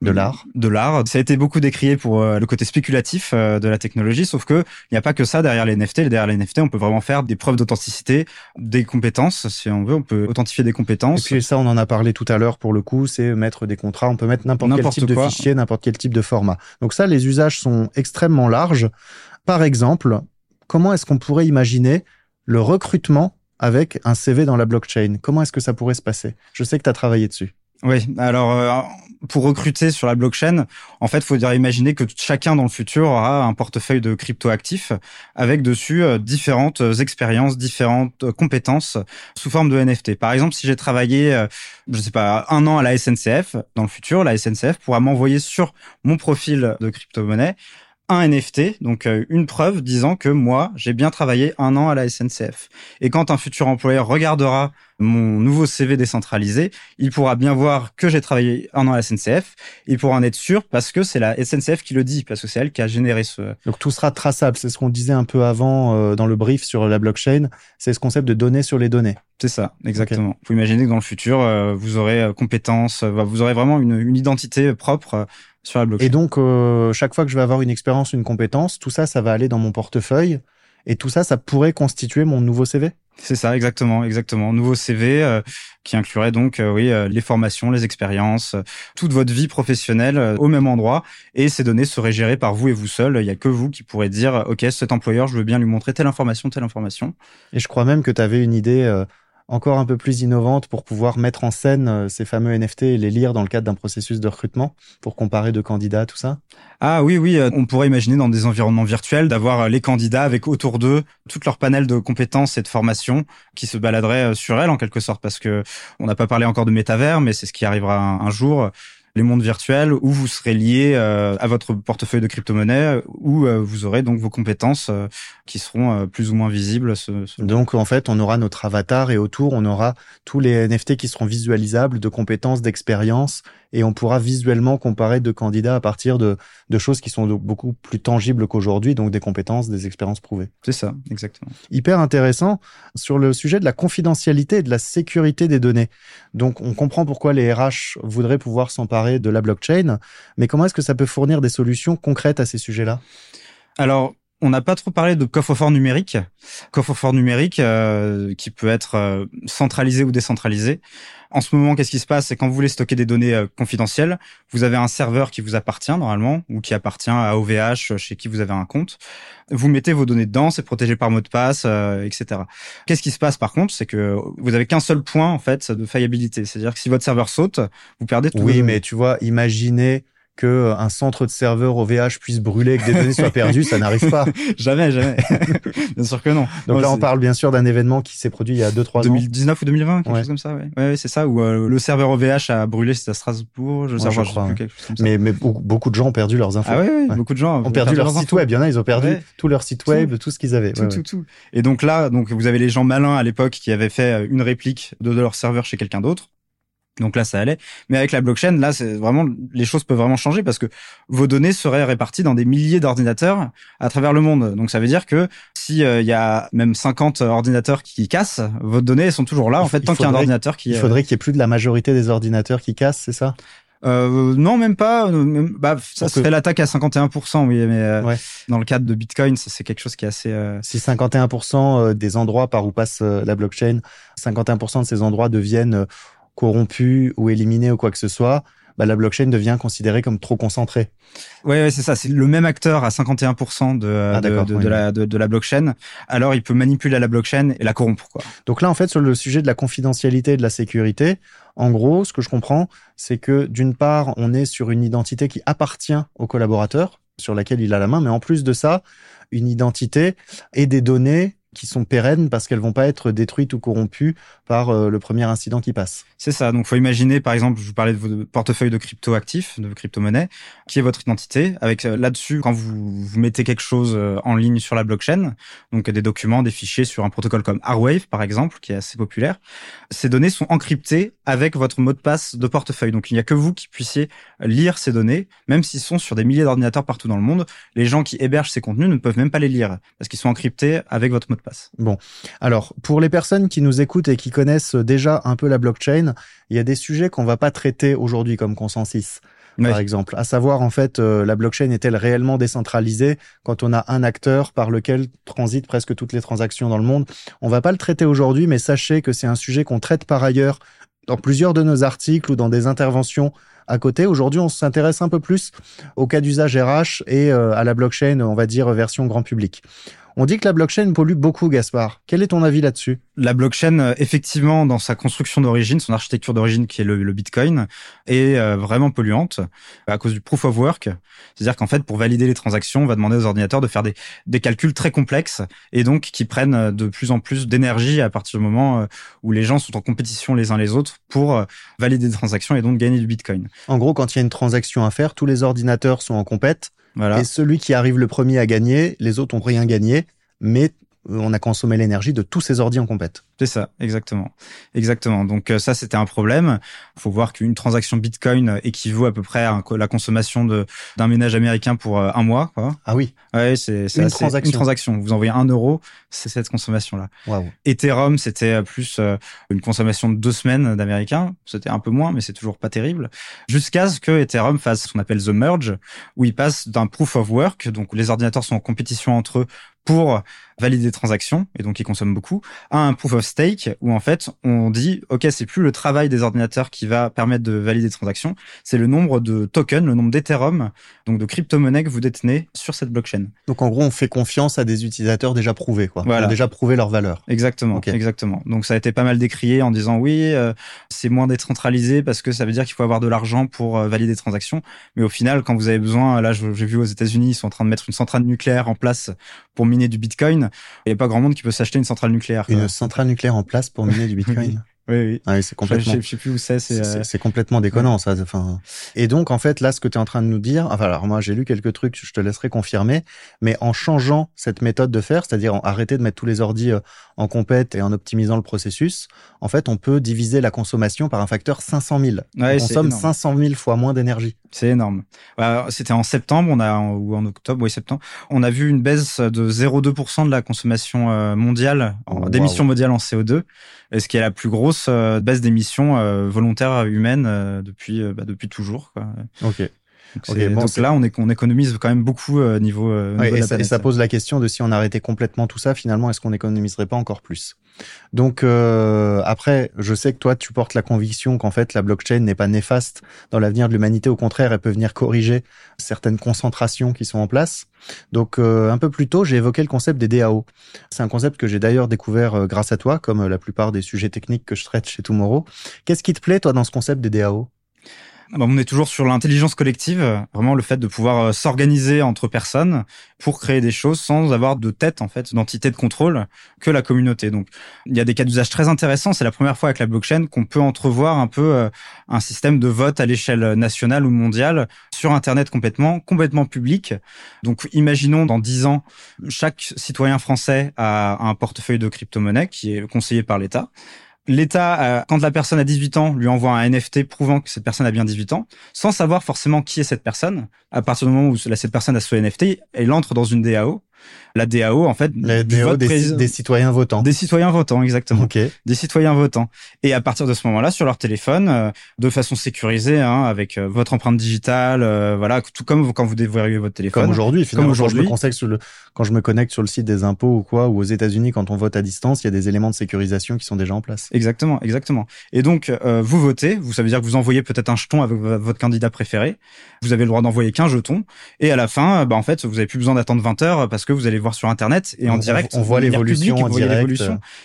S1: de l'art.
S2: De l'art. Ça a été beaucoup décrié pour euh, le côté spéculatif euh, de la technologie, sauf que il n'y a pas que ça derrière les NFT. Derrière les NFT, on peut vraiment faire des preuves d'authenticité, des compétences, si on veut. On peut authentifier des compétences.
S1: Et puis ça, on en a parlé tout à l'heure pour le coup, c'est mettre des contrats. On peut mettre n'importe quel type de fichier, n'importe quel type de format. Donc ça, les usages sont extrêmement larges. Par exemple, comment est-ce qu'on pourrait imaginer le recrutement avec un CV dans la blockchain? Comment est-ce que ça pourrait se passer? Je sais que tu as travaillé dessus.
S2: Oui, alors euh, pour recruter sur la blockchain, en fait, il faut imaginer que chacun dans le futur aura un portefeuille de crypto-actifs avec dessus euh, différentes expériences, différentes compétences sous forme de NFT. Par exemple, si j'ai travaillé, euh, je sais pas, un an à la SNCF, dans le futur, la SNCF pourra m'envoyer sur mon profil de crypto-monnaie un NFT, donc euh, une preuve disant que moi, j'ai bien travaillé un an à la SNCF. Et quand un futur employeur regardera mon nouveau CV décentralisé, il pourra bien voir que j'ai travaillé un an à la SNCF. Il pourra en être sûr parce que c'est la SNCF qui le dit, parce que c'est elle qui a généré ce.
S1: Donc tout sera traçable. C'est ce qu'on disait un peu avant euh, dans le brief sur la blockchain. C'est ce concept de données sur les données.
S2: C'est ça, exactement. Vous pouvez imaginer que dans le futur, euh, vous aurez compétences, vous aurez vraiment une, une identité propre
S1: et donc, euh, chaque fois que je vais avoir une expérience, une compétence, tout ça, ça va aller dans mon portefeuille. Et tout ça, ça pourrait constituer mon nouveau CV
S2: C'est ça, exactement, exactement. Nouveau CV euh, qui inclurait donc, euh, oui, les formations, les expériences, toute votre vie professionnelle au même endroit. Et ces données seraient gérées par vous et vous seul. Il n'y a que vous qui pourrez dire, OK, cet employeur, je veux bien lui montrer telle information, telle information.
S1: Et je crois même que tu avais une idée encore un peu plus innovante pour pouvoir mettre en scène euh, ces fameux NFT et les lire dans le cadre d'un processus de recrutement pour comparer deux candidats, tout ça?
S2: Ah oui, oui, euh, on pourrait imaginer dans des environnements virtuels d'avoir euh, les candidats avec autour d'eux tout leur panel de compétences et de formations qui se baladeraient sur elles en quelque sorte parce que on n'a pas parlé encore de métavers, mais c'est ce qui arrivera un jour les mondes virtuels où vous serez lié euh, à votre portefeuille de crypto-monnaie où euh, vous aurez donc vos compétences euh, qui seront plus ou moins visibles.
S1: Donc en fait, on aura notre avatar et autour, on aura tous les NFT qui seront visualisables de compétences, d'expérience et on pourra visuellement comparer deux candidats à partir de, de choses qui sont beaucoup plus tangibles qu'aujourd'hui, donc des compétences, des expériences prouvées.
S2: C'est ça, exactement.
S1: Hyper intéressant sur le sujet de la confidentialité et de la sécurité des données. Donc on comprend pourquoi les RH voudraient pouvoir s'emparer de la blockchain, mais comment est-ce que ça peut fournir des solutions concrètes à ces sujets-là?
S2: Alors, on n'a pas trop parlé de coffre-fort numérique. Coffre-fort numérique euh, qui peut être euh, centralisé ou décentralisé. En ce moment, qu'est-ce qui se passe? C'est quand vous voulez stocker des données euh, confidentielles, vous avez un serveur qui vous appartient normalement ou qui appartient à OVH chez qui vous avez un compte. Vous mettez vos données dedans, c'est protégé par mot de passe, etc. Qu'est-ce qui se passe par contre C'est que vous avez qu'un seul point en fait de faillibilité. C'est-à-dire que si votre serveur saute, vous perdez tout.
S1: Oui, mais tu vois, imaginez que euh, un centre de serveur OVH puisse brûler, que des données soient perdues, ça n'arrive pas. [LAUGHS]
S2: jamais, jamais. [LAUGHS] bien sûr que non.
S1: Donc là, on parle bien sûr d'un événement qui s'est produit il y a 2-3 ans.
S2: 2019 ou 2020, quelque chose comme ça, ouais. Ouais, c'est ça, où euh, le serveur OVH a brûlé, c'était à Strasbourg, je, sais, je crois. Plus,
S1: mais, mais beaucoup de gens ont perdu leurs infos.
S2: Ah oui, beaucoup de gens
S1: ont perdu, leur site web. Il y en a, ils ont perdu tout leur site web, tout, ce qu'ils avaient.
S2: Tout, tout, tout. Et donc là, donc vous avez les gens malins à l'époque qui avaient fait une réplique de leur serveur chez quelqu'un d'autre. Donc là, ça allait. Mais avec la blockchain, là, c'est vraiment les choses peuvent vraiment changer parce que vos données seraient réparties dans des milliers d'ordinateurs à travers le monde. Donc ça veut dire que si euh, il y a même 50 ordinateurs qui cassent, vos données sont toujours là. En fait, tant qu'il y a un ordinateur qui.
S1: Il faudrait qu'il y ait plus de la majorité des ordinateurs qui cassent, c'est ça?
S2: Euh, non, même pas. Même, bah, ça serait l'attaque à 51%, oui, mais euh, dans le cadre de Bitcoin, c'est quelque chose qui est assez. Euh...
S1: Si 51% des endroits par où passe la blockchain, 51% de ces endroits deviennent corrompu ou éliminé ou quoi que ce soit, bah, la blockchain devient considérée comme trop concentrée.
S2: Oui, ouais, c'est ça. C'est le même acteur à 51% de, ah, de, de, la, de, la blockchain. Alors, il peut manipuler la blockchain et la corrompre. Quoi.
S1: Donc là, en fait, sur le sujet de la confidentialité et de la sécurité, en gros, ce que je comprends, c'est que d'une part, on est sur une identité qui appartient au collaborateur, sur laquelle il a la main, mais en plus de ça, une identité et des données qui sont pérennes parce qu'elles vont pas être détruites ou corrompues par euh, le premier incident qui passe.
S2: C'est ça. Donc, faut imaginer, par exemple, je vous parlais de vos portefeuilles de crypto actifs, de crypto-monnaies, qui est votre identité. Avec euh, là-dessus, quand vous, vous mettez quelque chose euh, en ligne sur la blockchain, donc des documents, des fichiers sur un protocole comme Arwave, par exemple, qui est assez populaire, ces données sont encryptées avec votre mot de passe de portefeuille. Donc, il n'y a que vous qui puissiez lire ces données, même s'ils sont sur des milliers d'ordinateurs partout dans le monde. Les gens qui hébergent ces contenus ne peuvent même pas les lire parce qu'ils sont encryptés avec votre mot de passe.
S1: Bon, alors pour les personnes qui nous écoutent et qui connaissent déjà un peu la blockchain, il y a des sujets qu'on va pas traiter aujourd'hui comme consensus. Par exemple, à savoir en fait euh, la blockchain est-elle réellement décentralisée quand on a un acteur par lequel transitent presque toutes les transactions dans le monde? On va pas le traiter aujourd'hui, mais sachez que c'est un sujet qu'on traite par ailleurs dans plusieurs de nos articles ou dans des interventions à côté. Aujourd'hui, on s'intéresse un peu plus au cas d'usage RH et euh, à la blockchain, on va dire version grand public. On dit que la blockchain pollue beaucoup, Gaspard. Quel est ton avis là-dessus?
S2: La blockchain, euh, effectivement, dans sa construction d'origine, son architecture d'origine, qui est le, Bitcoin, est euh, vraiment polluante à cause du proof of work. C'est-à-dire qu'en fait, pour valider les transactions, on va demander aux ordinateurs de faire des, des calculs très complexes et donc qui prennent de plus en plus d'énergie à partir du moment euh, où les gens sont en compétition les uns les autres pour valider des transactions et donc gagner du Bitcoin.
S1: En gros, quand il y a une transaction à faire, tous les ordinateurs sont en compète et celui qui arrive le premier à gagner, les autres ont rien gagné, mais on a consommé l'énergie de tous ces ordi en compète.
S2: C'est ça, exactement. Exactement. Donc euh, ça, c'était un problème. Il faut voir qu'une transaction Bitcoin équivaut à peu près à la consommation de d'un ménage américain pour euh, un mois. Quoi.
S1: Ah oui.
S2: Ouais, c'est une transaction. Une transaction. Vous envoyez un euro, c'est cette consommation-là.
S1: Wow.
S2: Ethereum, c'était plus euh, une consommation de deux semaines d'américains. C'était un peu moins, mais c'est toujours pas terrible. Jusqu'à ce que Ethereum fasse ce qu'on appelle the merge, où il passe d'un proof of work, donc les ordinateurs sont en compétition entre eux pour valider des transactions, et donc ils consomment beaucoup, à un proof of stake, où en fait on dit, ok, c'est plus le travail des ordinateurs qui va permettre de valider des transactions, c'est le nombre de tokens, le nombre d'Ethereum, donc de crypto-monnaies que vous détenez sur cette blockchain.
S1: Donc en gros, on fait confiance à des utilisateurs déjà prouvés, quoi. Voilà. Qui ont déjà prouvé leur valeur.
S2: Exactement, exactement. Donc ça a été pas mal décrié en disant, oui, euh, c'est moins décentralisé parce que ça veut dire qu'il faut avoir de l'argent pour euh, valider des transactions, mais au final, quand vous avez besoin, là j'ai vu aux États-Unis, ils sont en train de mettre une centrale nucléaire en place pour miner du Bitcoin. Il n'y a pas grand monde qui peut s'acheter une centrale nucléaire.
S1: Une centrale nucléaire en place pour miner du [LAUGHS] Bitcoin.
S2: Oui, oui.
S1: Ah c'est complètement.
S2: Je, sais plus où c'est. C'est
S1: euh, complètement déconnant, ça. Enfin. Et donc, en fait, là, ce que tu es en train de nous dire, enfin, alors moi, j'ai lu quelques trucs, je te laisserai confirmer, mais en changeant cette méthode de faire, c'est-à-dire en arrêter de mettre tous les ordis euh, en compète et en optimisant le processus, en fait, on peut diviser la consommation par un facteur 500 000. Ouais, on consomme 500 000 fois moins d'énergie.
S2: C'est énorme. C'était en septembre, on a ou en octobre, oui septembre, on a vu une baisse de 0,2% de la consommation euh, mondiale, oh, d'émissions mondiales en CO2, ce qui est la plus grosse euh, baisse d'émissions euh, volontaires humaines depuis bah, depuis toujours. Quoi. Donc, là, on, est, on économise quand même beaucoup euh, niveau, euh,
S1: et, ça, pose la question de si on arrêtait complètement tout ça, finalement, est-ce qu'on économiserait pas encore plus? Donc euh, après, je sais que toi, tu portes la conviction qu'en fait, la blockchain n'est pas néfaste dans l'avenir de l'humanité. Au contraire, elle peut venir corriger certaines concentrations qui sont en place. Donc euh, un peu plus tôt, j'ai évoqué le concept des DAO. C'est un concept que j'ai d'ailleurs découvert euh, grâce à toi, comme la plupart des sujets techniques que je traite chez Tomorrow. Qu'est-ce qui te plaît, toi, dans ce concept des DAO
S2: on est toujours sur l'intelligence collective, vraiment le fait de pouvoir euh, s'organiser entre personnes pour créer des choses sans avoir de tête en fait, d'entité de contrôle que la communauté. Donc il y a des cas d'usage très intéressants. C'est la première fois avec la blockchain qu'on peut entrevoir un peu euh, un système de vote à l'échelle nationale ou mondiale sur Internet complètement, complètement public. Donc imaginons dans dix ans, chaque citoyen français a un portefeuille de crypto-monnaie qui est conseillé par l'État l'État, euh, quand la personne a 18 ans, lui envoie un NFT prouvant que cette personne a bien 18 ans, sans savoir forcément qui est cette personne. À partir du moment où cette personne a ce NFT, elle entre dans une DAO la DAO, en fait,
S1: la DAO des, citoyens votants.
S2: Des citoyens votants, exactement. Des citoyens votants. Et à partir de ce moment-là, sur leur téléphone, euh, de façon sécurisée, hein, avec euh, votre empreinte digitale, euh, voilà, tout comme quand vous déverrouillez votre téléphone.
S1: Comme aujourd'hui, finalement. Comme aujourd'hui. Quand je, me sur le, quand je me connecte sur le site des impôts ou quoi, ou aux États-Unis, quand on vote à distance, il y a des éléments de sécurisation qui sont déjà en place.
S2: Exactement, exactement. Et donc, vous votez, vous savez dire que vous envoyez peut-être un jeton avec votre candidat préféré. Vous avez le droit d'envoyer qu'un jeton. Et à la fin, bah, en fait, vous avez plus besoin d'attendre 20 heures parce que vous allez voir sur Internet et en
S1: On-
S2: direct.
S1: on voit l'évolution en direct.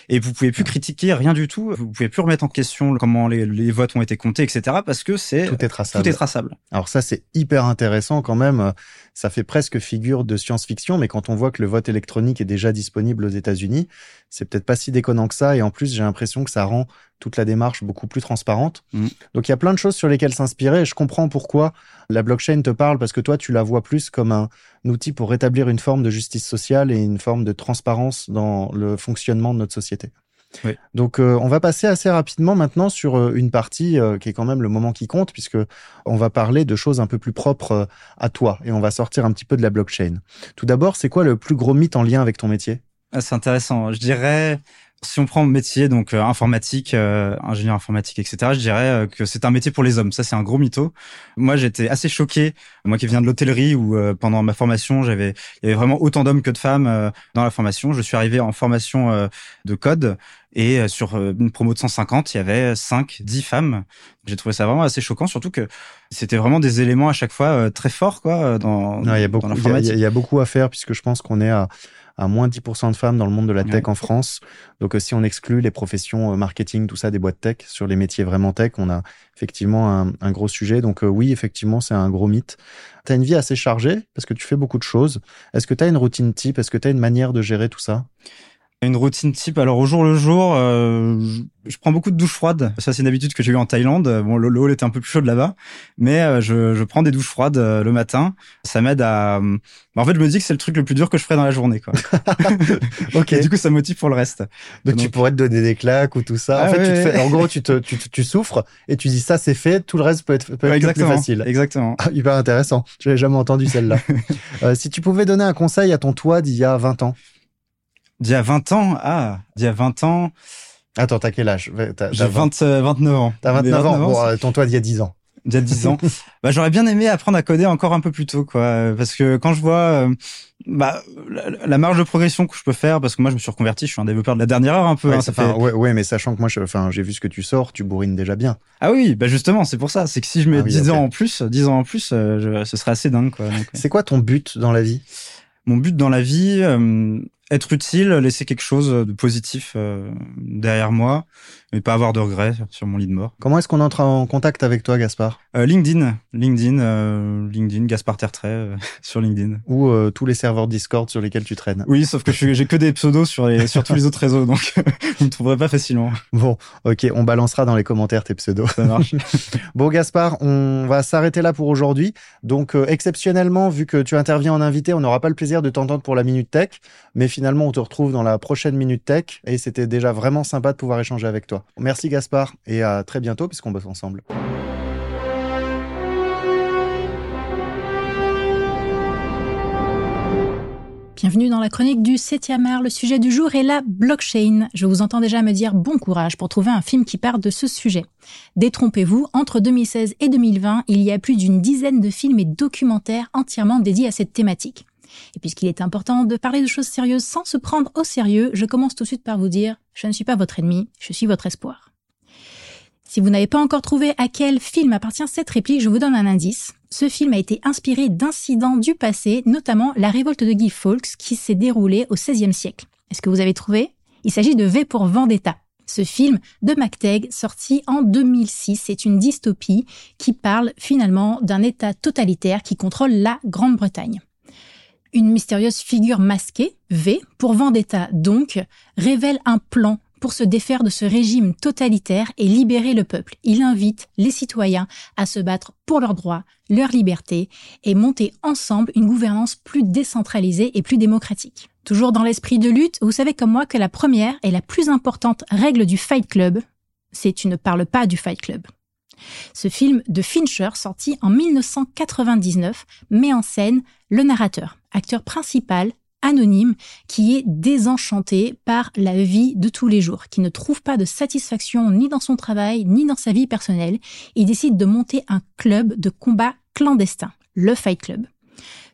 S2: Et vous pouvez plus critiquer rien du tout. Vous pouvez plus remettre en question comment les, les votes ont été comptés, etc. Parce que c'est
S1: Tout est traçable.
S2: tout est traçable.
S1: Alors ça, c'est hyper intéressant quand même. Ça fait presque figure de science-fiction, mais quand on voit que le vote électronique est déjà disponible aux États-Unis, c'est peut-être pas si déconnant que ça. Et en plus, j'ai l'impression que ça rend toute la démarche beaucoup plus transparente.
S2: Mhm.
S1: Donc il y a plein de choses sur lesquelles s'inspirer. Et je comprends pourquoi la blockchain te parle, parce que toi, tu la vois plus comme un outil pour rétablir une forme de justice sociale et une forme de transparence dans le fonctionnement de notre société.
S2: Oui.
S1: Donc euh, on va passer assez rapidement maintenant sur euh, une partie euh, qui est quand même le moment qui compte puisque on va parler de choses un peu plus propres euh, à toi et on va sortir un petit peu de la blockchain. Tout d'abord, c'est quoi le plus gros mythe en lien avec ton métier?
S2: Ah, C'est intéressant. Je dirais, si on prend le métier, donc euh, informatique, euh, ingénieur informatique, etc., je dirais euh, que c'est un métier pour les hommes. Ça, c'est un gros mytho. Moi, j'étais assez choqué, moi qui viens de l'hôtellerie, où pendant ma formation, j'avais, il y avait vraiment autant d'hommes que de femmes dans la formation. Je suis arrivé en formation de code et sur une promo de 150, il y avait 5, 10 femmes. J'ai trouvé ça vraiment assez choquant, surtout que c'était vraiment des éléments à chaque fois très forts, quoi, dans,
S1: Non, Il y a
S2: dans
S1: beaucoup, il y a-
S2: l'informatique.
S1: il y a beaucoup à faire puisque je pense qu'on est à à moins 10% de femmes dans le monde de la tech
S2: Ouais.
S1: en France. Donc, euh, si on exclut les professions euh, marketing, tout ça, des boîtes tech, sur les métiers vraiment tech, on a effectivement un, un gros sujet. Donc, euh, oui, effectivement, c'est un gros mythe. Tu as une vie assez chargée parce que tu fais beaucoup de choses. Est-ce que tu as une routine type? Est-ce que tu as une manière de gérer tout ça?
S2: Une routine type. Alors au jour le jour, euh, je, prends beaucoup de douches froides. Ça c'est une habitude que j'ai eue en Thaïlande. Bon, le, le hall était un peu plus chaud là-bas, mais euh, je, je prends des douches froides euh, le matin. Ça m'aide à. bah, en fait, je me dis que c'est le truc le plus dur que je ferai dans la journée, quoi. [LAUGHS]
S1: Ok.
S2: Et du coup, ça me motive pour le reste.
S1: Donc, tu pourrais te donner des claques ou tout ça. en
S2: Ah
S1: fait,
S2: ouais,
S1: tu te fais, en gros, tu, te, tu, souffres et tu dis ça, c'est fait. Tout le reste peut être, peut être plus facile.
S2: Exactement.
S1: Ah, hyper intéressant. Je n'avais jamais entendu celle-là. [LAUGHS] Euh, si tu pouvais donner un conseil à ton toi d'il y a 20 ans.
S2: D'il y a 20 ans, ah, d'il y a 20 ans,
S1: Attends, t'as quel âge?
S2: J'ai
S1: 20
S2: 20, euh, 29 ans.
S1: T'as
S2: Mais
S1: 29 ans? Bon, euh, ton toi d'il y a 10 ans. [LAUGHS]
S2: d'il y a 10 ans. bah, j'aurais bien aimé apprendre à coder encore un peu plus tôt, quoi. Parce que quand je vois euh, bah, la, la marge de progression que je peux faire, parce que moi, je me suis reconverti, je suis un développeur de la dernière heure un peu.
S1: Ouais,
S2: hein,
S1: ça fait- ouais, ouais, mais sachant que moi, enfin, j'ai vu ce que tu sors, tu bourrines déjà bien.
S2: Ah oui, bah justement, c'est pour ça. C'est que si je mets
S1: Ah oui,
S2: 10
S1: ok.
S2: ans en plus, 10 ans en plus, euh, je- ce serait assez dingue, quoi.
S1: C'est quoi ton but dans la vie?
S2: Mon but dans la vie, euh, être utile, laisser quelque chose de positif euh, derrière moi, mais pas avoir de regrets sur mon lit de mort.
S1: Comment est-ce qu'on entre en contact avec toi, Gaspard?
S2: Euh, LinkedIn, LinkedIn, euh, LinkedIn, Gaspard Tertrais euh, [LAUGHS] sur LinkedIn.
S1: Ou tous les serveurs Discord sur lesquels tu traînes
S2: Oui, sauf que j'ai que des pseudos sur les sur tous les autres réseaux, donc [LAUGHS] vous me trouverez pas facilement.
S1: Bon, ok, on balancera dans les commentaires tes pseudos.
S2: Ça marche. [LAUGHS]
S1: Bon, Gaspard, on va s'arrêter là pour aujourd'hui. Donc, exceptionnellement, vu que tu interviens en invité, on n'aura pas le plaisir de t'entendre pour la Minute Tech, mais finalement, on te retrouve dans la prochaine Minute Tech, et c'était déjà vraiment sympa de pouvoir échanger avec toi. Merci, Gaspard, et à très bientôt, puisqu'on bosse ensemble.
S3: Bienvenue dans la chronique du 7e art. Le sujet du jour est la blockchain. Je vous entends déjà me dire bon courage pour trouver un film qui parle de ce sujet. Détrompez-vous, entre 2016 et 2020, il y a plus d'une dizaine de films et documentaires entièrement dédiés à cette thématique. Et puisqu'il est important de parler de choses sérieuses sans se prendre au sérieux, je commence tout de suite par vous dire, je ne suis pas votre ennemi, je suis votre espoir. Si vous n'avez pas encore trouvé à quel film appartient cette réplique, je vous donne un indice. Ce film a été inspiré d'incidents du passé, notamment la révolte de Guy Fawkes qui s'est déroulée au XVIe siècle. Est-ce que vous avez trouvé? Il s'agit de V pour Vendetta. Ce film de McTagg, sorti en 2006, c'est une dystopie qui parle finalement d'un État totalitaire qui contrôle la Grande-Bretagne. Une mystérieuse figure masquée, V, pour Vendetta donc, révèle un plan pour se défaire de ce régime totalitaire et libérer le peuple. Il invite les citoyens à se battre pour leurs droits, leur liberté et monter ensemble une gouvernance plus décentralisée et plus démocratique. Toujours dans l'esprit de lutte, vous savez comme moi que la première et la plus importante règle du Fight Club, c'est tu ne parles pas du Fight Club. Ce film de Fincher, sorti en 1999, met en scène le narrateur, acteur principal, anonyme, qui est désenchanté par la vie de tous les jours, qui ne trouve pas de satisfaction ni dans son travail, ni dans sa vie personnelle. Il décide de monter un club de combat clandestin, le Fight Club.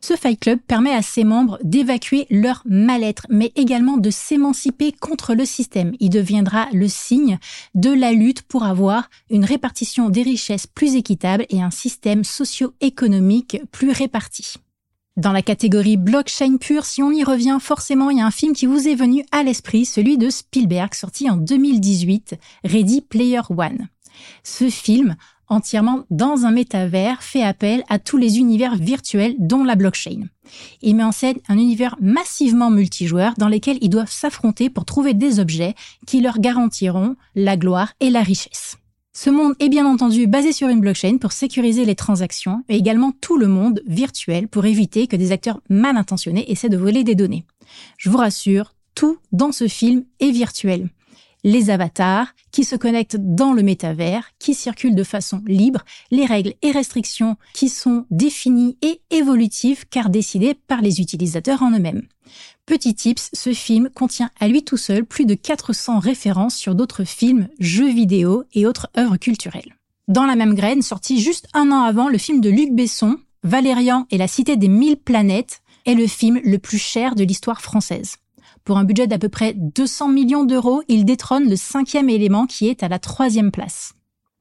S3: Ce Fight Club permet à ses membres d'évacuer leur mal-être, mais également de s'émanciper contre le système. Il deviendra le signe de la lutte pour avoir une répartition des richesses plus équitable et un système socio-économique plus réparti. Dans la catégorie blockchain pure, si on y revient, forcément, il y a un film qui vous est venu à l'esprit, celui de Spielberg, sorti en 2018, Ready Player One. Ce film, entièrement dans un métavers, fait appel à tous les univers virtuels, dont la blockchain. Il met en scène un univers massivement multijoueur dans lequel ils doivent s'affronter pour trouver des objets qui leur garantiront la gloire et la richesse. Ce monde est bien entendu basé sur une blockchain pour sécuriser les transactions, mais également tout le monde virtuel pour éviter que des acteurs mal intentionnés essaient de voler des données. Je vous rassure, tout dans ce film est virtuel les avatars qui se connectent dans le métavers, qui circulent de façon libre, les règles et restrictions qui sont définies et évolutives car décidées par les utilisateurs en eux-mêmes. Petit tips, ce film contient à lui tout seul plus de 400 références sur d'autres films, jeux vidéo et autres œuvres culturelles. Dans la même graine, sorti juste un an avant, le film de Luc Besson, Valérian et la cité des mille planètes, est le film le plus cher de l'histoire française. Pour un budget d'à peu près 200 millions d'euros, il détrône le cinquième élément qui est à la troisième place.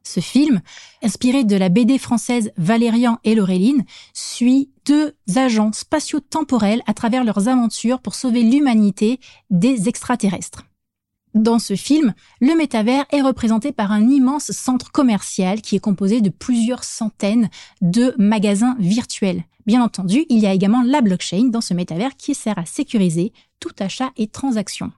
S3: Ce film, inspiré de la BD française Valérian et Laureline, suit deux agents spatio-temporels à travers leurs aventures pour sauver l'humanité des extraterrestres. Dans ce film, le métavers est représenté par un immense centre commercial qui est composé de plusieurs centaines de magasins virtuels. Bien entendu, il y a également la blockchain dans ce métavers qui sert à sécuriser tout achat et transaction.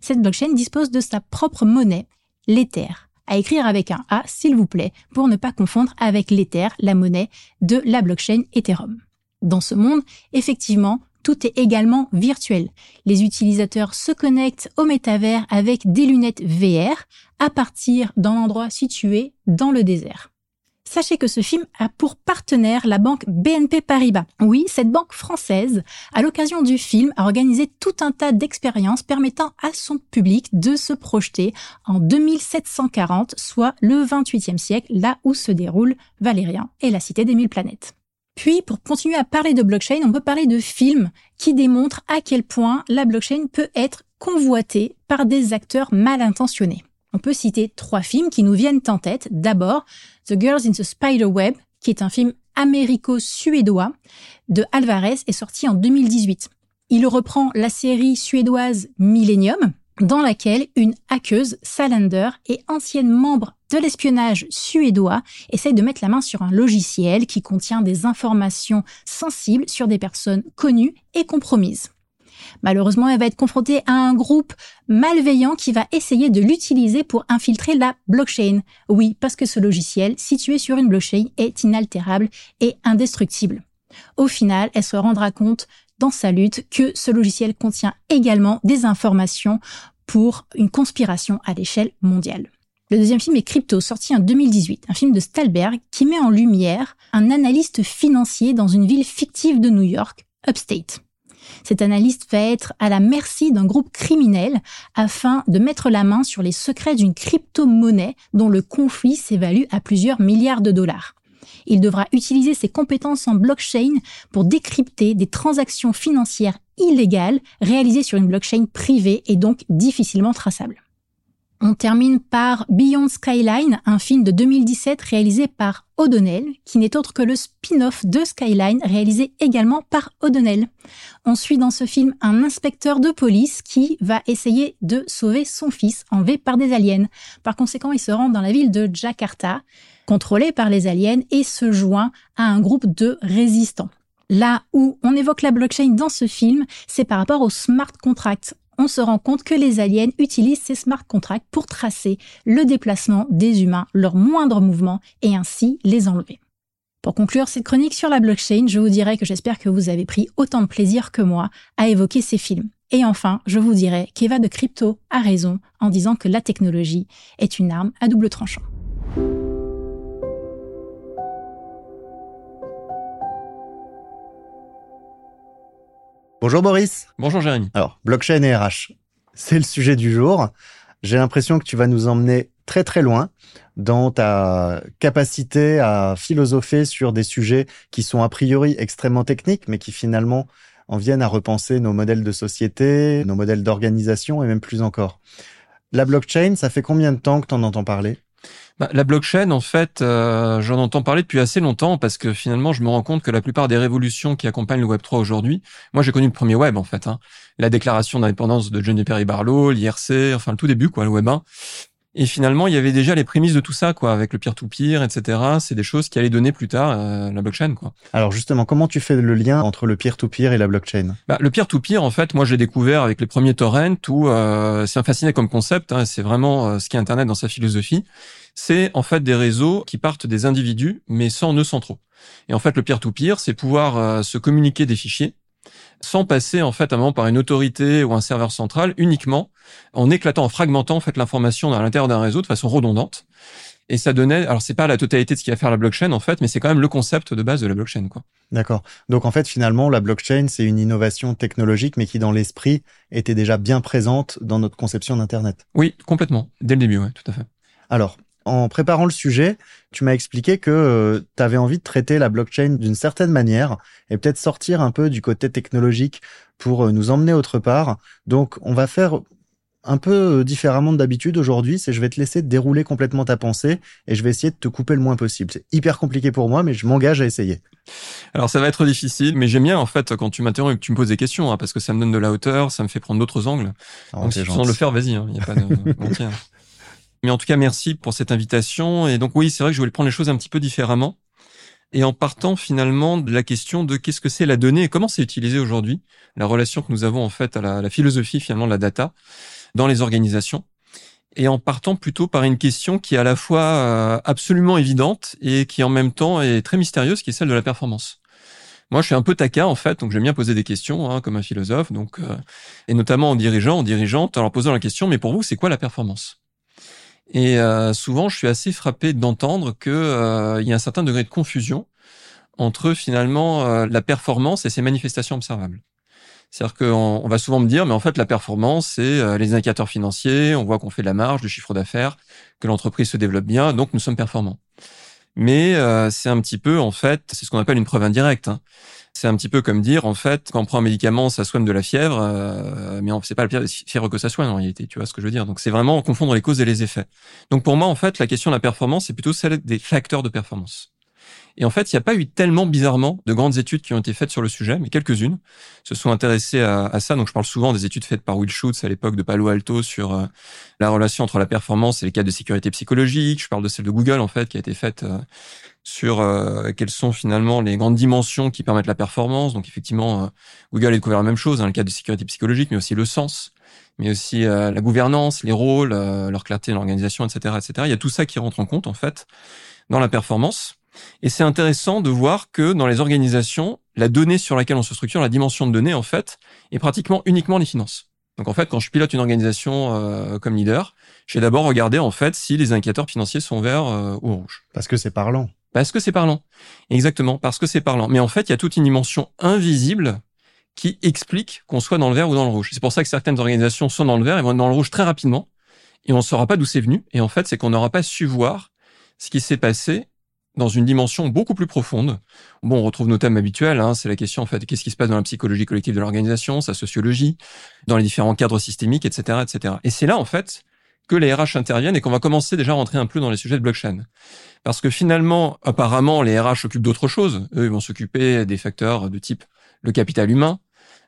S3: Cette blockchain dispose de sa propre monnaie, l'Ether, à écrire avec un A s'il vous plaît, pour ne pas confondre avec l'Ether, la monnaie de la blockchain Ethereum. Dans ce monde, effectivement, tout est également virtuel. Les utilisateurs se connectent au métavers avec des lunettes VR à partir d'un endroit situé dans le désert. Sachez que ce film a pour partenaire la banque BNP Paribas. Oui, cette banque française, à l'occasion du film, a organisé tout un tas d'expériences permettant à son public de se projeter en 2740, soit le 28e siècle, là où se déroule Valérien et la cité des mille planètes. Puis, pour continuer à parler de blockchain, on peut parler de films qui démontrent à quel point la blockchain peut être convoitée par des acteurs mal intentionnés. On peut citer trois films qui nous viennent en tête. D'abord, The Girls in the Spider Web, qui est un film américo-suédois de Alvarez, est sorti en 2018. Il reprend la série suédoise Millennium, dans laquelle une hackeuse, Salander, et ancienne membre de l'espionnage suédois, essaye de mettre la main sur un logiciel qui contient des informations sensibles sur des personnes connues et compromises. Malheureusement, elle va être confrontée à un groupe malveillant qui va essayer de l'utiliser pour infiltrer la blockchain. Oui, parce que ce logiciel, situé sur une blockchain, est inaltérable et indestructible. Au final, elle se rendra compte dans sa lutte que ce logiciel contient également des informations pour une conspiration à l'échelle mondiale. Le deuxième film est Crypto, sorti en 2018, un film de Stalberg qui met en lumière un analyste financier dans une ville fictive de New York, Upstate. Cet analyste va être à la merci d'un groupe criminel afin de mettre la main sur les secrets d'une crypto-monnaie dont le conflit s'évalue à plusieurs milliards de dollars. Il devra utiliser ses compétences en blockchain pour décrypter des transactions financières illégales réalisées sur une blockchain privée et donc difficilement traçable. On termine par Beyond Skyline, un film de 2017 réalisé par O'Donnell, qui n'est autre que le spin-off de Skyline réalisé également par O'Donnell. On suit dans ce film un inspecteur de police qui va essayer de sauver son fils enlevé par des aliens. Par conséquent, il se rend dans la ville de Jakarta, contrôlée par les aliens, et se joint à un groupe de résistants. Là où on évoque la blockchain dans ce film, c'est par rapport au smart contract on se rend compte que les aliens utilisent ces smart contracts pour tracer le déplacement des humains, leurs moindres mouvements et ainsi les enlever. Pour conclure cette chronique sur la blockchain, je vous dirais que j'espère que vous avez pris autant de plaisir que moi à évoquer ces films. Et enfin, je vous dirais qu'Eva de Crypto a raison en disant que la technologie est une arme à double tranchant.
S1: Bonjour Boris.
S4: Bonjour Jérémy.
S1: Alors, blockchain et RH, c'est le sujet du jour. J'ai l'impression que tu vas nous emmener très très loin dans ta capacité à philosopher sur des sujets qui sont a priori extrêmement techniques, mais qui finalement en viennent à repenser nos modèles de société, nos modèles d'organisation et même plus encore. La blockchain, ça fait combien de temps que tu en entends parler?
S4: Bah, La blockchain, en fait, euh, j'en entends parler depuis assez longtemps parce que finalement, je me rends compte que la plupart des révolutions qui accompagnent le Web 3 aujourd'hui, moi j'ai connu le premier web en fait, hein, la déclaration d'indépendance de Johnny Perry Barlow, l'IRC, enfin le tout début quoi, le web 1. Et finalement, il y avait déjà les prémices de tout ça, quoi, avec le peer-to-peer, etc. C'est des choses qui allaient donner plus tard euh, la blockchain, quoi.
S1: Alors justement, comment tu fais le lien entre le peer-to-peer et la blockchain?
S4: Bah, Le peer-to-peer, en fait, moi, j'ai découvert avec les premiers torrents où euh, c'est un fasciné comme concept. Hein, c'est vraiment euh, ce qu'est Internet dans sa philosophie. C'est en fait des réseaux qui partent des individus, mais sans nœuds centraux. Et en fait, le peer-to-peer, c'est pouvoir euh, se communiquer des fichiers sans passer en fait à un moment par une autorité ou un serveur central, uniquement en éclatant, en fragmentant en fait l'information à l'intérieur d'un réseau de façon redondante. Et ça donnait, alors c'est pas la totalité de ce qui va faire la blockchain en fait, mais c'est quand même le concept de base de la blockchain quoi.
S1: D'accord. Donc en fait finalement la blockchain c'est une innovation technologique mais qui dans l'esprit était déjà bien présente dans notre conception d'internet.
S4: Oui, complètement, dès le début, ouais, tout à fait.
S1: Alors en préparant le sujet, tu m'as expliqué que euh, tu avais envie de traiter la blockchain d'une certaine manière et peut-être sortir un peu du côté technologique pour euh, nous emmener autre part. Donc, on va faire un peu euh, différemment d'habitude aujourd'hui, c'est je vais te laisser dérouler complètement ta pensée et je vais essayer de te couper le moins possible. C'est hyper compliqué pour moi, mais je m'engage à essayer.
S4: Alors ça va être difficile, mais j'aime bien en fait quand tu m'interromps et que tu me poses des questions, hein, parce que ça me donne de la hauteur, ça me fait prendre d'autres angles. Oh, Donc si tu sens le faire, vas-y, il hein, n'y a pas de [LAUGHS] Mais en tout cas, merci pour cette invitation. Et donc oui, c'est vrai que je voulais prendre les choses un petit peu différemment. Et en partant finalement de la question de qu'est-ce que c'est la donnée et comment c'est utilisé aujourd'hui, la relation que nous avons en fait à la, philosophie finalement de la data dans les organisations. Et en partant plutôt par une question qui est à la fois euh, absolument évidente et qui en même temps est très mystérieuse, qui est celle de la performance. Moi, je suis un peu taquin en fait, donc j'aime bien poser des questions hein, comme un philosophe, donc euh, et notamment en dirigeant, en dirigeante, en leur posant la question mais pour vous, c'est quoi la performance? Et euh, souvent, je suis assez frappé d'entendre qu'il euh, y a un certain degré de confusion entre finalement euh, la performance et ses manifestations observables. C'est-à-dire qu'on on va souvent me dire, mais en fait, la performance, c'est les indicateurs financiers, on voit qu'on fait de la marge, du chiffre d'affaires, que l'entreprise se développe bien, donc nous sommes performants. Mais c'est un petit peu, en fait, c'est ce qu'on appelle une preuve indirecte. Hein. C'est un petit peu comme dire, en fait, quand on prend un médicament, ça soigne de la fièvre, euh, mais c'est pas la fièvre que ça soigne en réalité, tu vois ce que je veux dire. Donc c'est vraiment confondre les causes et les effets. Donc pour moi, en fait, la question de la performance, c'est plutôt celle des facteurs de performance. Et en fait, il n'y a pas eu tellement bizarrement de grandes études qui ont été faites sur le sujet, mais quelques-unes se sont intéressées à, ça. Donc, je parle souvent des études faites par Will Schutz à l'époque de Palo Alto sur euh, la relation entre la performance et les cas de sécurité psychologique. Je parle de celle de Google, en fait, qui a été faite euh, sur euh, quelles sont finalement les grandes dimensions qui permettent la performance. Donc, effectivement, Google a découvert la même chose, hein, le cas de sécurité psychologique, mais aussi le sens mais aussi la gouvernance, les rôles, leur clarté l'organisation, etc., etc. Il y a tout ça qui rentre en compte en fait dans la performance. Et c'est intéressant de voir que dans les organisations, la donnée sur laquelle on se structure, la dimension de données, en fait, est pratiquement uniquement les finances. Donc en fait, quand je pilote une organisation euh, comme leader, j'ai d'abord regardé en fait si les indicateurs financiers sont verts euh, ou rouges.
S1: Parce que c'est parlant.
S4: Parce que c'est parlant. Exactement, parce que c'est parlant. Mais en fait, il y a toute une dimension invisible qui explique qu'on soit dans le vert ou dans le rouge. C'est pour ça que certaines organisations sont dans le vert et vont être dans le rouge très rapidement, et on ne saura pas d'où c'est venu. Et en fait, c'est qu'on n'aura pas su voir ce qui s'est passé dans une dimension beaucoup plus profonde. Bon, on retrouve nos thèmes habituels, hein, c'est la question en fait, qu'est-ce qui se passe dans la psychologie collective de l'organisation, sa sociologie, dans les différents cadres systémiques, etc., etc. Et c'est là en fait que les RH interviennent et qu'on va commencer déjà à rentrer un peu dans les sujets de blockchain. Parce que finalement, apparemment, les RH s'occupent d'autre chose. Eux, ils vont s'occuper des facteurs de type le capital humain,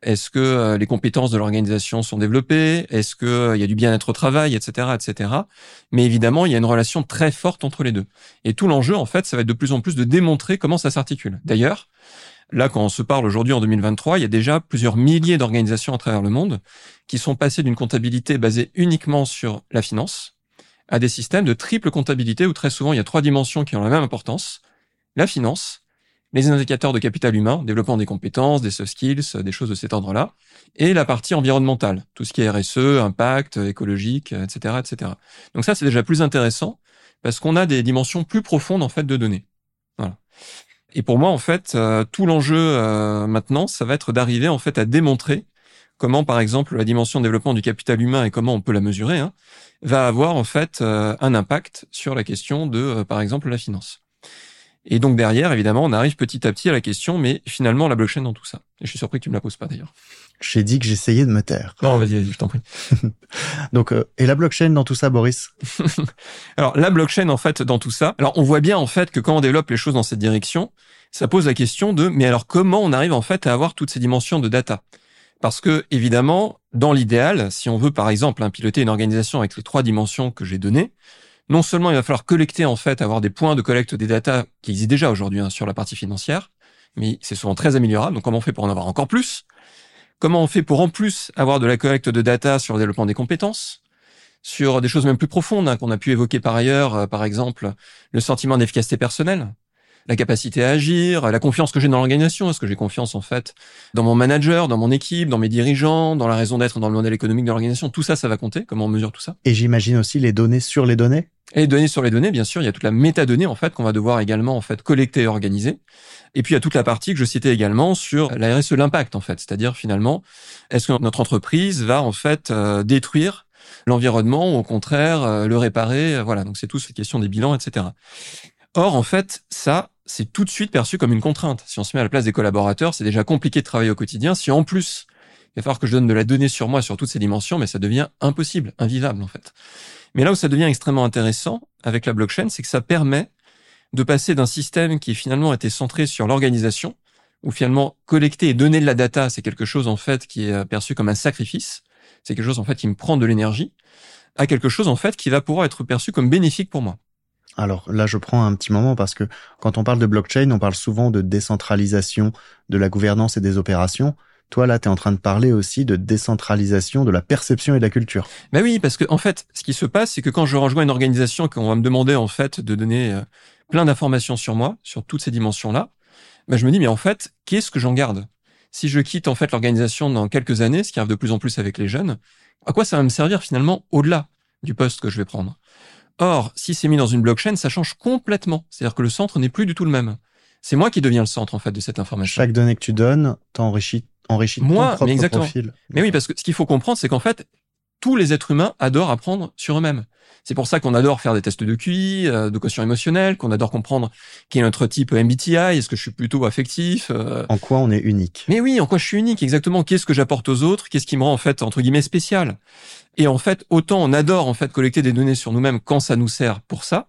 S4: est-ce que euh, les compétences de l'organisation sont développées? Est-ce qu'il euh, y a du bien-être au travail, etc., etc. Mais évidemment, il y a une relation très forte entre les deux. Et tout l'enjeu, en fait, ça va être de plus en plus de démontrer comment ça s'articule. D'ailleurs, là, quand on se parle aujourd'hui en 2023, il y a déjà plusieurs milliers d'organisations à travers le monde qui sont passées d'une comptabilité basée uniquement sur la finance à des systèmes de triple comptabilité où très souvent il y a trois dimensions qui ont la même importance. La finance, les indicateurs de capital humain, développement des compétences, des soft skills, des choses de cet ordre-là, et la partie environnementale, tout ce qui est RSE, impact écologique, etc., etc. Donc ça, c'est déjà plus intéressant parce qu'on a des dimensions plus profondes en fait de données. Voilà. Et pour moi, en fait, euh, tout l'enjeu euh, maintenant, ça va être d'arriver en fait à démontrer comment, par exemple, la dimension développement du capital humain et comment on peut la mesurer, hein, va avoir en fait euh, un impact sur la question de, par exemple, la finance. Et donc derrière, évidemment, on arrive petit à petit à la question, mais finalement, la blockchain dans tout ça. Et je suis surpris que tu me la poses pas d'ailleurs.
S1: J'ai dit que j'essayais de me taire.
S4: Non, vas-y, vas-y, je t'en prie. [LAUGHS]
S1: donc, euh, et la blockchain dans tout ça, Boris? [LAUGHS]
S4: Alors, la blockchain, en fait, dans tout ça, alors on voit bien, en fait, que quand on développe les choses dans cette direction, ça pose la question de, mais alors comment on arrive, en fait, à avoir toutes ces dimensions de data? Parce que, évidemment, dans l'idéal, si on veut, par exemple, hein, piloter une organisation avec les trois dimensions que j'ai données, non seulement il va falloir collecter en fait, avoir des points de collecte des data qui existent déjà aujourd'hui hein, sur la partie financière, mais c'est souvent très améliorable. Donc comment on fait pour en avoir encore plus? Comment on fait pour en plus avoir de la collecte de data sur le développement des compétences sur des choses même plus profondes hein, qu'on a pu évoquer par ailleurs, euh, par exemple le sentiment d'efficacité personnelle, la capacité à agir, la confiance que j'ai dans l'organisation, est-ce que j'ai confiance en fait dans mon manager, dans mon équipe, dans mes dirigeants, dans la raison d'être dans le modèle économique de l'organisation, tout ça, ça va compter, comment on mesure tout ça?
S1: Et j'imagine aussi les données sur les données?
S4: Et les données sur les données, bien sûr, il y a toute la métadonnée en fait qu'on va devoir également en fait collecter et organiser. Et puis il y a toute la partie que je citais également sur la RSE, l'impact en fait, c'est-à-dire finalement, est-ce que notre entreprise va en fait euh, détruire l'environnement ou au contraire euh, le réparer? Voilà, donc c'est tout cette question des bilans, etc. Or en fait, ça c'est tout de suite perçu comme une contrainte. Si on se met à la place des collaborateurs, c'est déjà compliqué de travailler au quotidien. Si en plus il va falloir que je donne de la donnée sur moi sur toutes ces dimensions, mais ça devient impossible, invivable en fait. Mais là où ça devient extrêmement intéressant avec la blockchain, c'est que ça permet de passer d'un système qui finalement était centré sur l'organisation, où finalement collecter et donner de la data, c'est quelque chose en fait qui est perçu comme un sacrifice, c'est quelque chose en fait qui me prend de l'énergie, à quelque chose en fait qui va pouvoir être perçu comme bénéfique pour moi.
S1: Alors là, je prends un petit moment parce que quand on parle de blockchain, on parle souvent de décentralisation de la gouvernance et des opérations. Toi, là, tu es en train de parler aussi de décentralisation de la perception et de la culture.
S4: Ben oui, parce que en fait, ce qui se passe, c'est que quand je rejoins une organisation, qu'on va me demander en fait de donner euh, plein d'informations sur moi, sur toutes ces dimensions-là, ben je me dis, mais en fait, qu'est-ce que j'en garde? Si je quitte en fait l'organisation dans quelques années, ce qui arrive de plus en plus avec les jeunes, à quoi ça va me servir finalement au-delà du poste que je vais prendre? Or, si c'est mis dans une blockchain, ça change complètement. C'est-à-dire que le centre n'est plus du tout le même. C'est moi qui deviens le centre en fait de cette information.
S1: Chaque donnée que tu donnes t'enrichit enrichit
S4: moi,
S1: ton propre
S4: mais exactement.
S1: profil.
S4: Mais oui, parce que ce qu'il faut comprendre, c'est qu'en fait, tous les êtres humains adorent apprendre sur eux-mêmes. C'est pour ça qu'on adore faire des tests de QI, euh, de quotient émotionnel, qu'on adore comprendre qui est notre type MBTI, est-ce que je suis plutôt affectif euh.
S1: En quoi on est unique?
S4: Mais oui, en quoi je suis unique, exactement. Qu'est-ce que j'apporte aux autres? Qu'est-ce qui me rend en fait entre guillemets spécial? Et en fait, autant on adore en fait collecter des données sur nous-mêmes quand ça nous sert pour ça,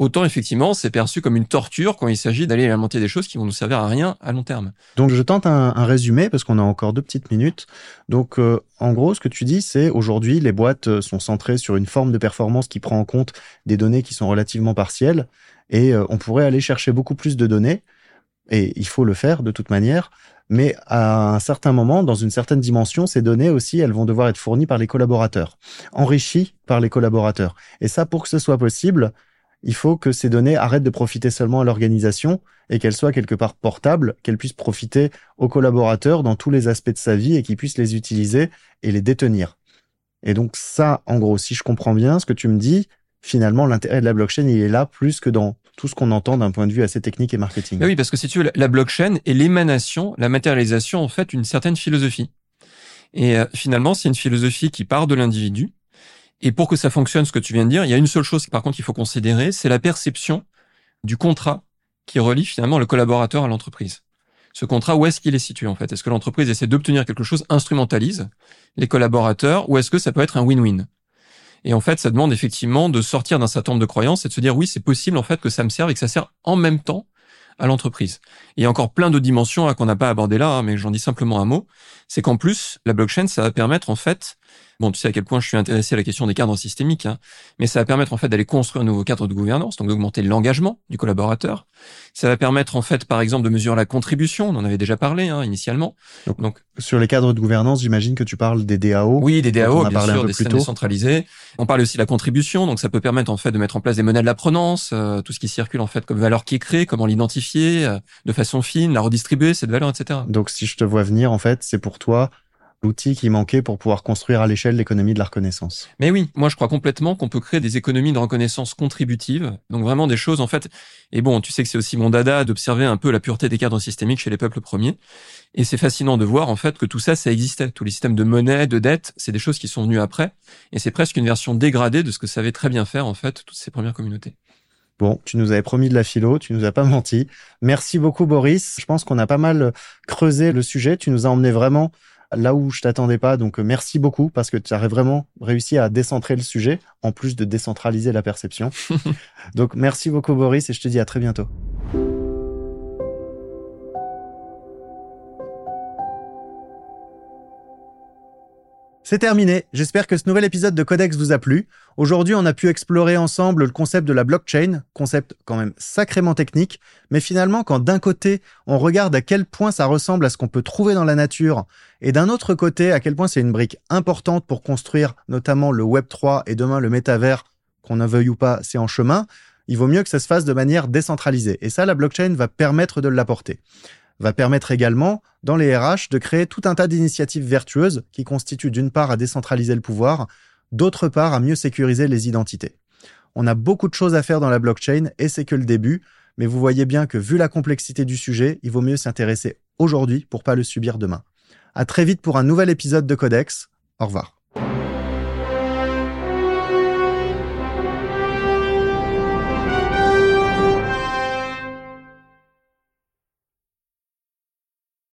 S4: autant effectivement c'est perçu comme une torture quand il s'agit d'aller alimenter des choses qui vont nous servir à rien à long terme.
S1: Donc je tente un, résumé parce qu'on a encore deux petites minutes. Donc euh, en gros ce que tu dis c'est aujourd'hui les boîtes euh, sont centrées sur une forme de performance qui prend en compte des données qui sont relativement partielles et euh, on pourrait aller chercher beaucoup plus de données et il faut le faire de toute manière. Mais à un certain moment, dans une certaine dimension, ces données aussi, elles vont devoir être fournies par les collaborateurs, enrichies par les collaborateurs. Et ça, pour que ce soit possible, il faut que ces données arrêtent de profiter seulement à l'organisation et qu'elles soient quelque part portables, qu'elles puissent profiter aux collaborateurs dans tous les aspects de sa vie et qu'ils puissent les utiliser et les détenir. Et donc ça, en gros, si je comprends bien ce que tu me dis, finalement, l'intérêt de la blockchain, il est là plus que dans tout ce qu'on entend d'un point de vue assez technique et marketing.
S4: oui, parce que si tu veux, la blockchain est l'émanation, la matérialisation, en fait, d'une certaine philosophie. Et euh, finalement, c'est une philosophie qui part de l'individu, et pour que ça fonctionne, ce que tu viens de dire, il y a une seule chose par contre qu'il faut considérer, c'est la perception du contrat qui relie finalement le collaborateur à l'entreprise. Ce contrat, où est-ce qu'il est situé en fait? Est-ce que l'entreprise essaie d'obtenir quelque chose, instrumentalise les collaborateurs, ou est-ce que ça peut être un win-win? Et en fait, ça demande effectivement de sortir d'un certain nombre de croyances et de se dire oui, c'est possible en fait que ça me serve et que ça sert en même temps à l'entreprise. Il y a encore plein de dimensions hein, qu'on n'a pas abordées là, hein, mais j'en dis simplement un mot. C'est qu'en plus, la blockchain, ça va permettre en fait Bon, tu sais à quel point je suis intéressé à la question des cadres systémiques, hein, mais ça va permettre en fait d'aller construire un nouveau cadre de gouvernance, donc d'augmenter l'engagement du collaborateur. Ça va permettre en fait, par exemple, de mesurer la contribution. On en avait déjà parlé hein, initialement.
S1: Donc, sur les cadres de gouvernance, j'imagine que tu parles des DAO.
S4: Oui, des DAO, bien sûr, des systèmes décentralisés. On parle aussi de la contribution, donc ça peut permettre en fait de mettre en place des monnaies de l'apprenance, euh, tout ce qui circule en fait comme valeur qui est créée, comment l'identifier euh, de façon fine, la redistribuer cette valeur, etc.
S1: Donc si je te vois venir, en fait, c'est pour toi l'outil qui manquait pour pouvoir construire à l'échelle l'économie de la reconnaissance.
S4: Mais oui, moi je crois complètement qu'on peut créer des économies de reconnaissance contributives, donc vraiment des choses en fait. Et bon, tu sais que c'est aussi mon dada d'observer un peu la pureté des cadres systémiques chez les peuples premiers, et c'est fascinant de voir en fait que tout ça, ça existait. Tous les systèmes de monnaie, de dette, c'est des choses qui sont venues après, et c'est presque une version dégradée de ce que savaient très bien faire en fait toutes ces premières communautés.
S1: Bon, tu nous avais promis de la philo, tu nous as pas menti. Merci beaucoup Boris. Je pense qu'on a pas mal creusé le sujet. Tu nous as emmené vraiment là où je t'attendais pas. Donc merci beaucoup parce que tu as vraiment réussi à décentrer le sujet en plus de décentraliser la perception. [LAUGHS] donc merci beaucoup Boris et je te dis à très bientôt. C'est terminé. J'espère que ce nouvel épisode de Codex vous a plu. Aujourd'hui, on a pu explorer ensemble le concept de la blockchain, concept quand même sacrément technique, mais finalement, quand d'un côté, on regarde à quel point ça ressemble à ce qu'on peut trouver dans la nature, et d'un autre côté, à quel point c'est une brique importante pour construire notamment le Web 3 et demain le métavers, qu'on en veuille ou pas, c'est en chemin, il vaut mieux que ça se fasse de manière décentralisée. Et ça, la blockchain va permettre de l'apporter va permettre également, dans les RH, de créer tout un tas d'initiatives vertueuses qui constituent d'une part à décentraliser le pouvoir, d'autre part à mieux sécuriser les identités. On a beaucoup de choses à faire dans la blockchain et c'est que le début, mais vous voyez bien que vu la complexité du sujet, il vaut mieux s'intéresser aujourd'hui pour pas le subir demain. À très vite pour un nouvel épisode de Codex. Au revoir.